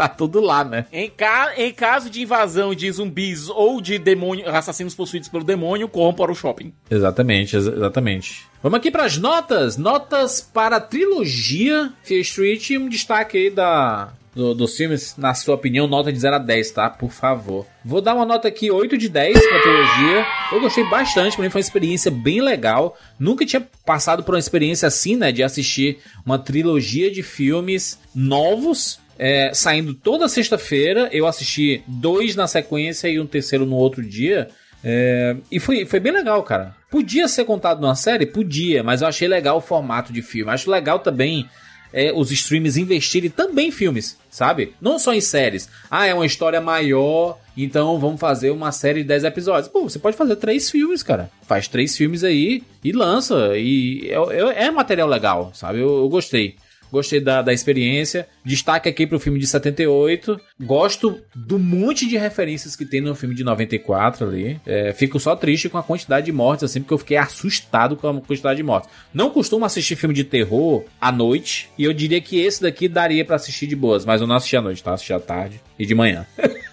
tá tudo lá, né? Em, ca... em caso de invasão de zumbis ou de demônio, assassinos possuídos pelo demônio, corram para o shopping. Exatamente, ex- exatamente. Vamos aqui para as notas. Notas para a trilogia Fear Street e um destaque aí da, do- dos filmes, na sua opinião, nota de 0 a 10, tá? Por favor. Vou dar uma nota aqui 8 de 10 pra trilogia. Eu gostei bastante, pra mim foi uma experiência bem legal. Nunca tinha passado por uma experiência assim, né? De assistir uma trilogia de filmes novos. É, saindo toda sexta-feira, eu assisti dois na sequência e um terceiro no outro dia. É, e foi, foi bem legal, cara. Podia ser contado numa série? Podia, mas eu achei legal o formato de filme. Acho legal também é, os streams investirem também em filmes, sabe? Não só em séries. Ah, é uma história maior, então vamos fazer uma série de 10 episódios. Pô, você pode fazer três filmes, cara. Faz três filmes aí e lança. E é, é, é material legal, sabe? eu, eu gostei. Gostei da, da experiência. Destaque aqui pro filme de 78. Gosto do monte de referências que tem no filme de 94 ali. É, fico só triste com a quantidade de mortes, assim, porque eu fiquei assustado com a quantidade de mortes. Não costumo assistir filme de terror à noite. E eu diria que esse daqui daria para assistir de boas. Mas eu não assisti à noite, tá? Assisti à tarde e de manhã.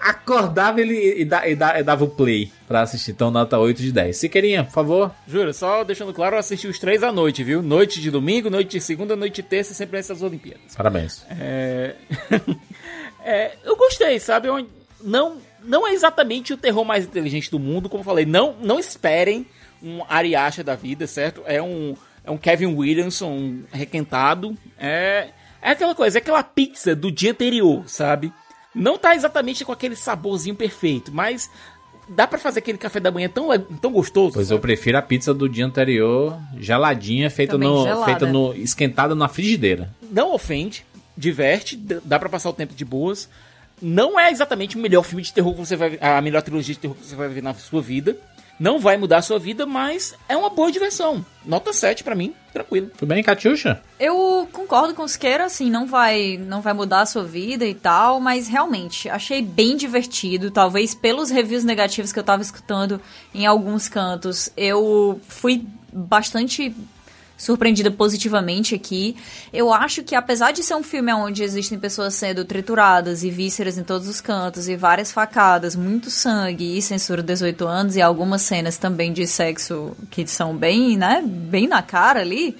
Acordava ele e, e, e, dava o play pra assistir. Então, nota 8 de 10. Siqueirinha, por favor. Juro, só deixando claro, eu assisti os três à noite, viu? Noite de domingo, noite de segunda, noite de terça, sempre nessas Olimpíadas. Parabéns. É... é... eu gostei, sabe? Eu não, não é exatamente o terror mais inteligente do mundo, como eu falei. Não, não esperem um Ariacha da vida, certo? É um, é um Kevin Williamson requentado. É, é aquela coisa, é aquela pizza do dia anterior, sabe? Não tá exatamente com aquele saborzinho perfeito, mas dá para fazer aquele café da manhã tão, tão gostoso. Pois sabe? eu prefiro a pizza do dia anterior, geladinha, feita no, feita no esquentada na frigideira. Não ofende, diverte, dá para passar o tempo de boas. Não é exatamente o melhor filme de terror que você vai a melhor trilogia de terror que você vai ver na sua vida. Não vai mudar a sua vida, mas é uma boa diversão. Nota 7 para mim, tranquilo. Tudo bem, Catiuxa? Eu concordo com o Siqueira, assim, não vai, não vai mudar a sua vida e tal, mas realmente achei bem divertido. Talvez pelos reviews negativos que eu tava escutando em alguns cantos, eu fui bastante surpreendida positivamente aqui. Eu acho que apesar de ser um filme onde existem pessoas sendo trituradas e vísceras em todos os cantos e várias facadas, muito sangue e censura 18 anos e algumas cenas também de sexo que são bem, né, bem na cara ali,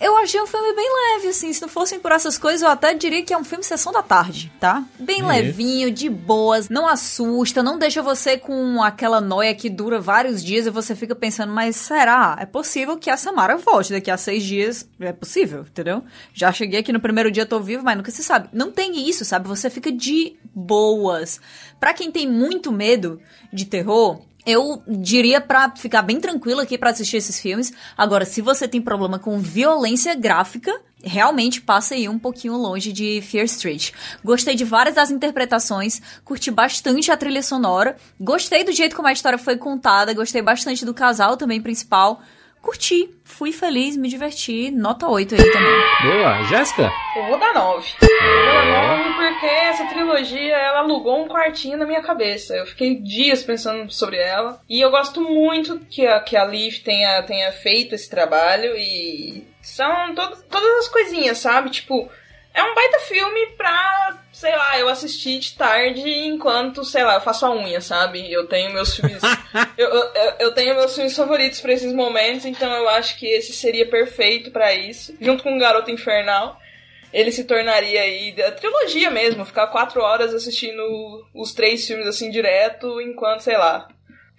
eu achei um filme bem leve, assim. Se não fossem por essas coisas, eu até diria que é um filme sessão da tarde, tá? Bem levinho, de boas, não assusta, não deixa você com aquela noia que dura vários dias e você fica pensando, mas será? É possível que a Samara volte daqui a seis dias? É possível, entendeu? Já cheguei aqui no primeiro dia, tô vivo, mas nunca se sabe. Não tem isso, sabe? Você fica de boas. Pra quem tem muito medo de terror, eu diria para ficar bem tranquilo aqui para assistir esses filmes. Agora, se você tem problema com violência gráfica, realmente passa aí um pouquinho longe de Fear Street. Gostei de várias das interpretações, curti bastante a trilha sonora, gostei do jeito como a história foi contada, gostei bastante do casal também principal curti, fui feliz, me diverti. Nota 8 aí também. Boa, Jéssica? Eu vou dar 9. Eu vou dar 9 porque essa trilogia ela alugou um quartinho na minha cabeça. Eu fiquei dias pensando sobre ela. E eu gosto muito que a, que a Leaf tenha, tenha feito esse trabalho. E são to todas as coisinhas, sabe? Tipo, é um baita filme pra, sei lá, eu assistir de tarde enquanto, sei lá, eu faço a unha, sabe? Eu tenho meus filmes. eu, eu, eu, tenho meus filmes favoritos para esses momentos, então eu acho que esse seria perfeito para isso. Junto com o Garoto Infernal. Ele se tornaria aí a trilogia mesmo, ficar quatro horas assistindo os três filmes assim direto, enquanto, sei lá,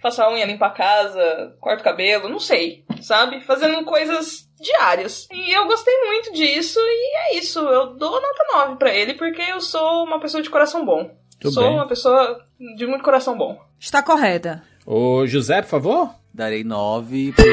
faço a unha, limpo a casa, corto o cabelo, não sei, sabe? Fazendo coisas diárias. E eu gostei muito disso e é isso. Eu dou nota 9 para ele porque eu sou uma pessoa de coração bom. Tudo sou bem. uma pessoa de muito coração bom. Está correta. Ô, José, por favor? Darei 9 porque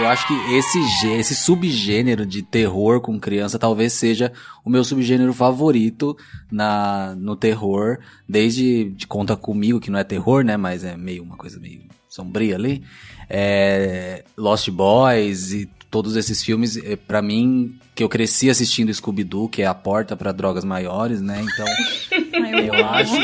eu acho que esse, esse subgênero de terror com criança talvez seja o meu subgênero favorito na, no terror, desde de Conta Comigo, que não é terror, né, mas é meio uma coisa meio sombria ali, é, Lost Boys e todos esses filmes, é, para mim, que eu cresci assistindo Scooby-Doo, que é a porta para drogas maiores, né? Então, eu acho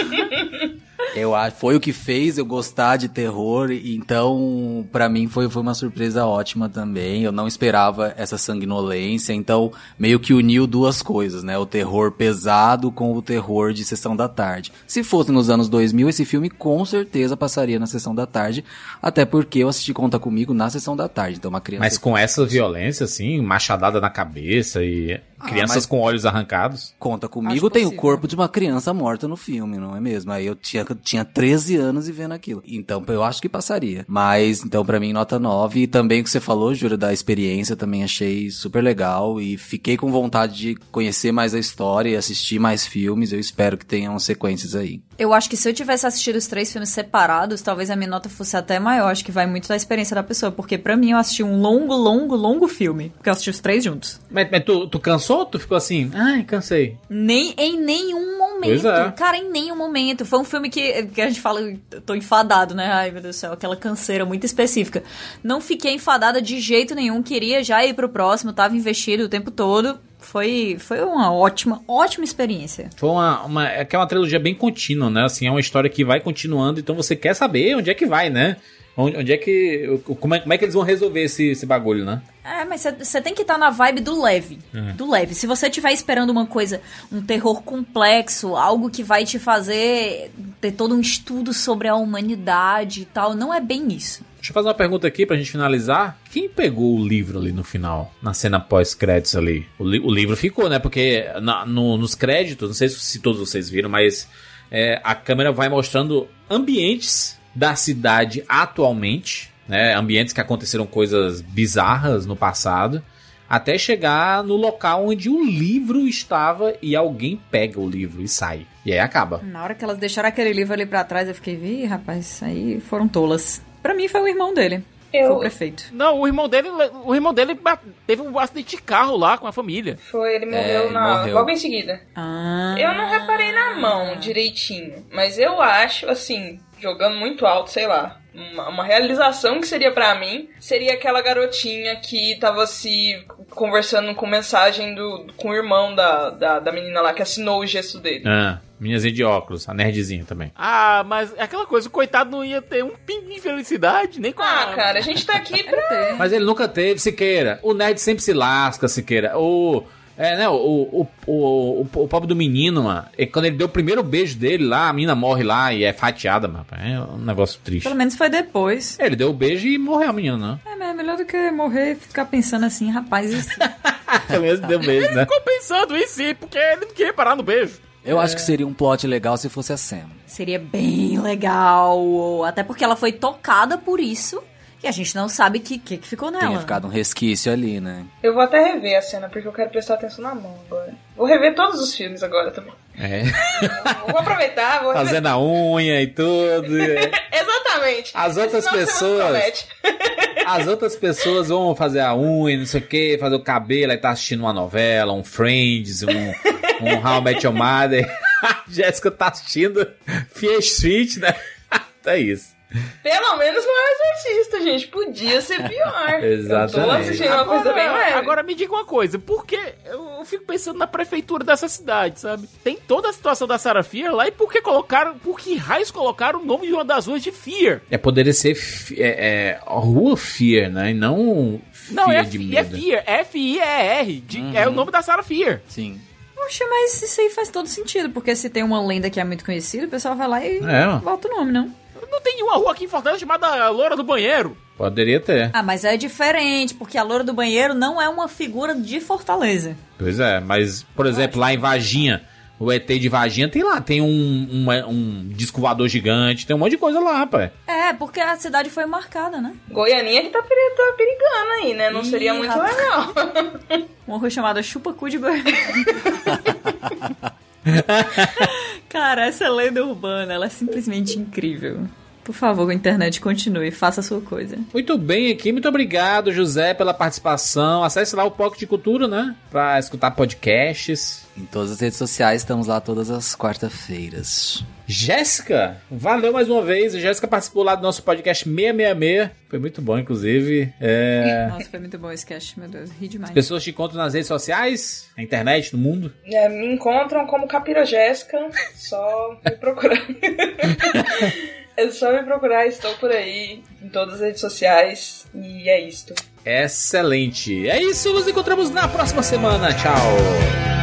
eu acho, foi o que fez eu gostar de terror, então para mim foi, foi uma surpresa ótima também. Eu não esperava essa sanguinolência, então meio que uniu duas coisas, né? O terror pesado com o terror de sessão da tarde. Se fosse nos anos 2000, esse filme com certeza passaria na sessão da tarde, até porque eu assisti Conta Comigo na sessão da tarde, então uma criança... Mas com essa violência, assim, machadada na cabeça e ah, crianças com olhos arrancados... Conta Comigo tem o corpo de uma criança morta no filme, não é mesmo? Aí eu tinha tinha 13 anos e vendo aquilo. Então, eu acho que passaria. Mas, então, para mim, nota 9. E também o que você falou, Júlia, da experiência, também achei super legal. E fiquei com vontade de conhecer mais a história e assistir mais filmes. Eu espero que tenham sequências aí. Eu acho que se eu tivesse assistido os três filmes separados, talvez a minha nota fosse até maior. Acho que vai muito da experiência da pessoa. Porque pra mim eu assisti um longo, longo, longo filme. Porque eu assisti os três juntos. Mas, mas tu, tu cansou? Tu ficou assim? Ai, cansei. Nem em nenhum momento. É. Cara, em nenhum momento. Foi um filme que, que a gente fala, eu tô enfadado, né? Ai, meu Deus do céu, aquela canseira muito específica. Não fiquei enfadada de jeito nenhum. Queria já ir pro próximo, tava investido o tempo todo. Foi, foi uma ótima, ótima experiência. Foi uma, uma. É que é uma trilogia bem contínua, né? Assim, é uma história que vai continuando, então você quer saber onde é que vai, né? Onde, onde é que. Como é, como é que eles vão resolver esse, esse bagulho, né? É, mas você tem que estar na vibe do leve. É. Do leve. Se você estiver esperando uma coisa, um terror complexo, algo que vai te fazer ter todo um estudo sobre a humanidade e tal, não é bem isso. Deixa eu fazer uma pergunta aqui pra gente finalizar. Quem pegou o livro ali no final? Na cena pós-créditos ali? O, li- o livro ficou, né? Porque na- no- nos créditos, não sei se, todos vocês viram, mas é, a câmera vai mostrando ambientes da cidade atualmente, né? Ambientes que aconteceram coisas bizarras no passado. Até chegar no local onde o livro estava e alguém pega o livro e sai. E aí acaba. Na hora que elas deixaram aquele livro ali pra trás, eu fiquei, vi, rapaz, aí foram tolas. Pra mim foi o irmão dele. Foi o prefeito. Não, o irmão dele, o irmão dele teve um acidente de carro lá com a família. Foi, ele morreu, ele na, morreu. logo em seguida. Ah. Eu não reparei na mão direitinho, mas eu acho, assim, jogando muito alto, sei lá. Uma, uma realização que seria pra mim seria aquela garotinha que tava se conversando com mensagem do, com o irmão da, da, da menina lá que assinou o gesto dele. Ah, minhazinha de óculos, a nerdzinha também. Ah, mas é aquela coisa, o coitado não ia ter um pingo de felicidade, nem com Ah, cara, a gente tá aqui pra. Mas ele nunca teve, Siqueira. O nerd sempre se lasca, Siqueira. O. É, né? O, o, o, o, o pobre do menino, mano. e Quando ele deu o primeiro beijo dele lá, a menina morre lá e é fatiada, mano. É um negócio triste. Pelo menos foi depois. Ele deu o beijo e morreu a menina, né? É, mas é melhor do que morrer e ficar pensando assim, rapaz, isso. Pelo menos deu beijo, né? Ficou pensando em si, porque ele não queria parar no beijo. Eu acho que seria um plot legal se fosse a Sam. Seria bem legal. Até porque ela foi tocada por isso. E a gente não sabe o que, que, que ficou nela. Tenha ficado um resquício ali, né? Eu vou até rever a cena, porque eu quero prestar atenção na mão agora. Vou rever todos os filmes agora também. É. Vou aproveitar, vou rever. Fazendo a unha e tudo. é. Exatamente. As outras semana pessoas. As outras pessoas vão fazer a unha, não sei o que, fazer o cabelo, aí tá assistindo uma novela, um Friends, um, um How I Met Your Mother. A Jéssica tá assistindo Fear Street, né? é isso. Pelo menos não é exorcista, gente. Podia ser pior. Exatamente. Eu tô assistindo uma coisa bem leve. Agora me diga uma coisa, por que eu fico pensando na prefeitura dessa cidade, sabe? Tem toda a situação da Sarah Fear lá e por que colocaram, por que raios colocaram o nome de uma das ruas de Fear? É, poderia ser é, é, Rua Fear, né? E não Não, Fear é, de é medo. Fear, F-I-E-R, de- é o nome da Sarah Fear. Sim. Poxa, mas isso aí faz todo sentido, porque se tem uma lenda que é muito conhecida, o pessoal vai lá e É, bota o nome, não? Não tem nenhuma rua aqui em Fortaleza chamada Loura do Banheiro. Poderia ter. Ah, mas é diferente, porque a loura do banheiro não é uma figura de Fortaleza. Pois é, mas, por exemplo, lá em Varginha, o ET de Varginha tem lá, tem um, um, um disco voador gigante, tem um monte de coisa lá, rapaz. É, porque a cidade foi marcada, né? Goianinha que tá, peri- tá perigando aí, né? Não Ih, seria muito rapaz. legal. Uma rua chamada Chupa Cu de Goiânia. Cara, essa lenda urbana, ela é simplesmente incrível. Por favor, a internet continue, faça a sua coisa. Muito bem aqui, muito obrigado, José, pela participação. Acesse lá o Pocket de Cultura, né? Pra escutar podcasts. Em todas as redes sociais, estamos lá todas as quarta-feiras. Jéssica, valeu mais uma vez. A Jéssica participou lá do nosso podcast 666. Foi muito bom, inclusive. É... Nossa, foi muito bom esse cast, meu Deus, ri demais. As pessoas te encontram nas redes sociais, na internet, no mundo. É, me encontram como Capira Jéssica, só me procurar. é só me procurar, estou por aí, em todas as redes sociais, e é isto. Excelente. É isso, nos encontramos na próxima semana. Tchau.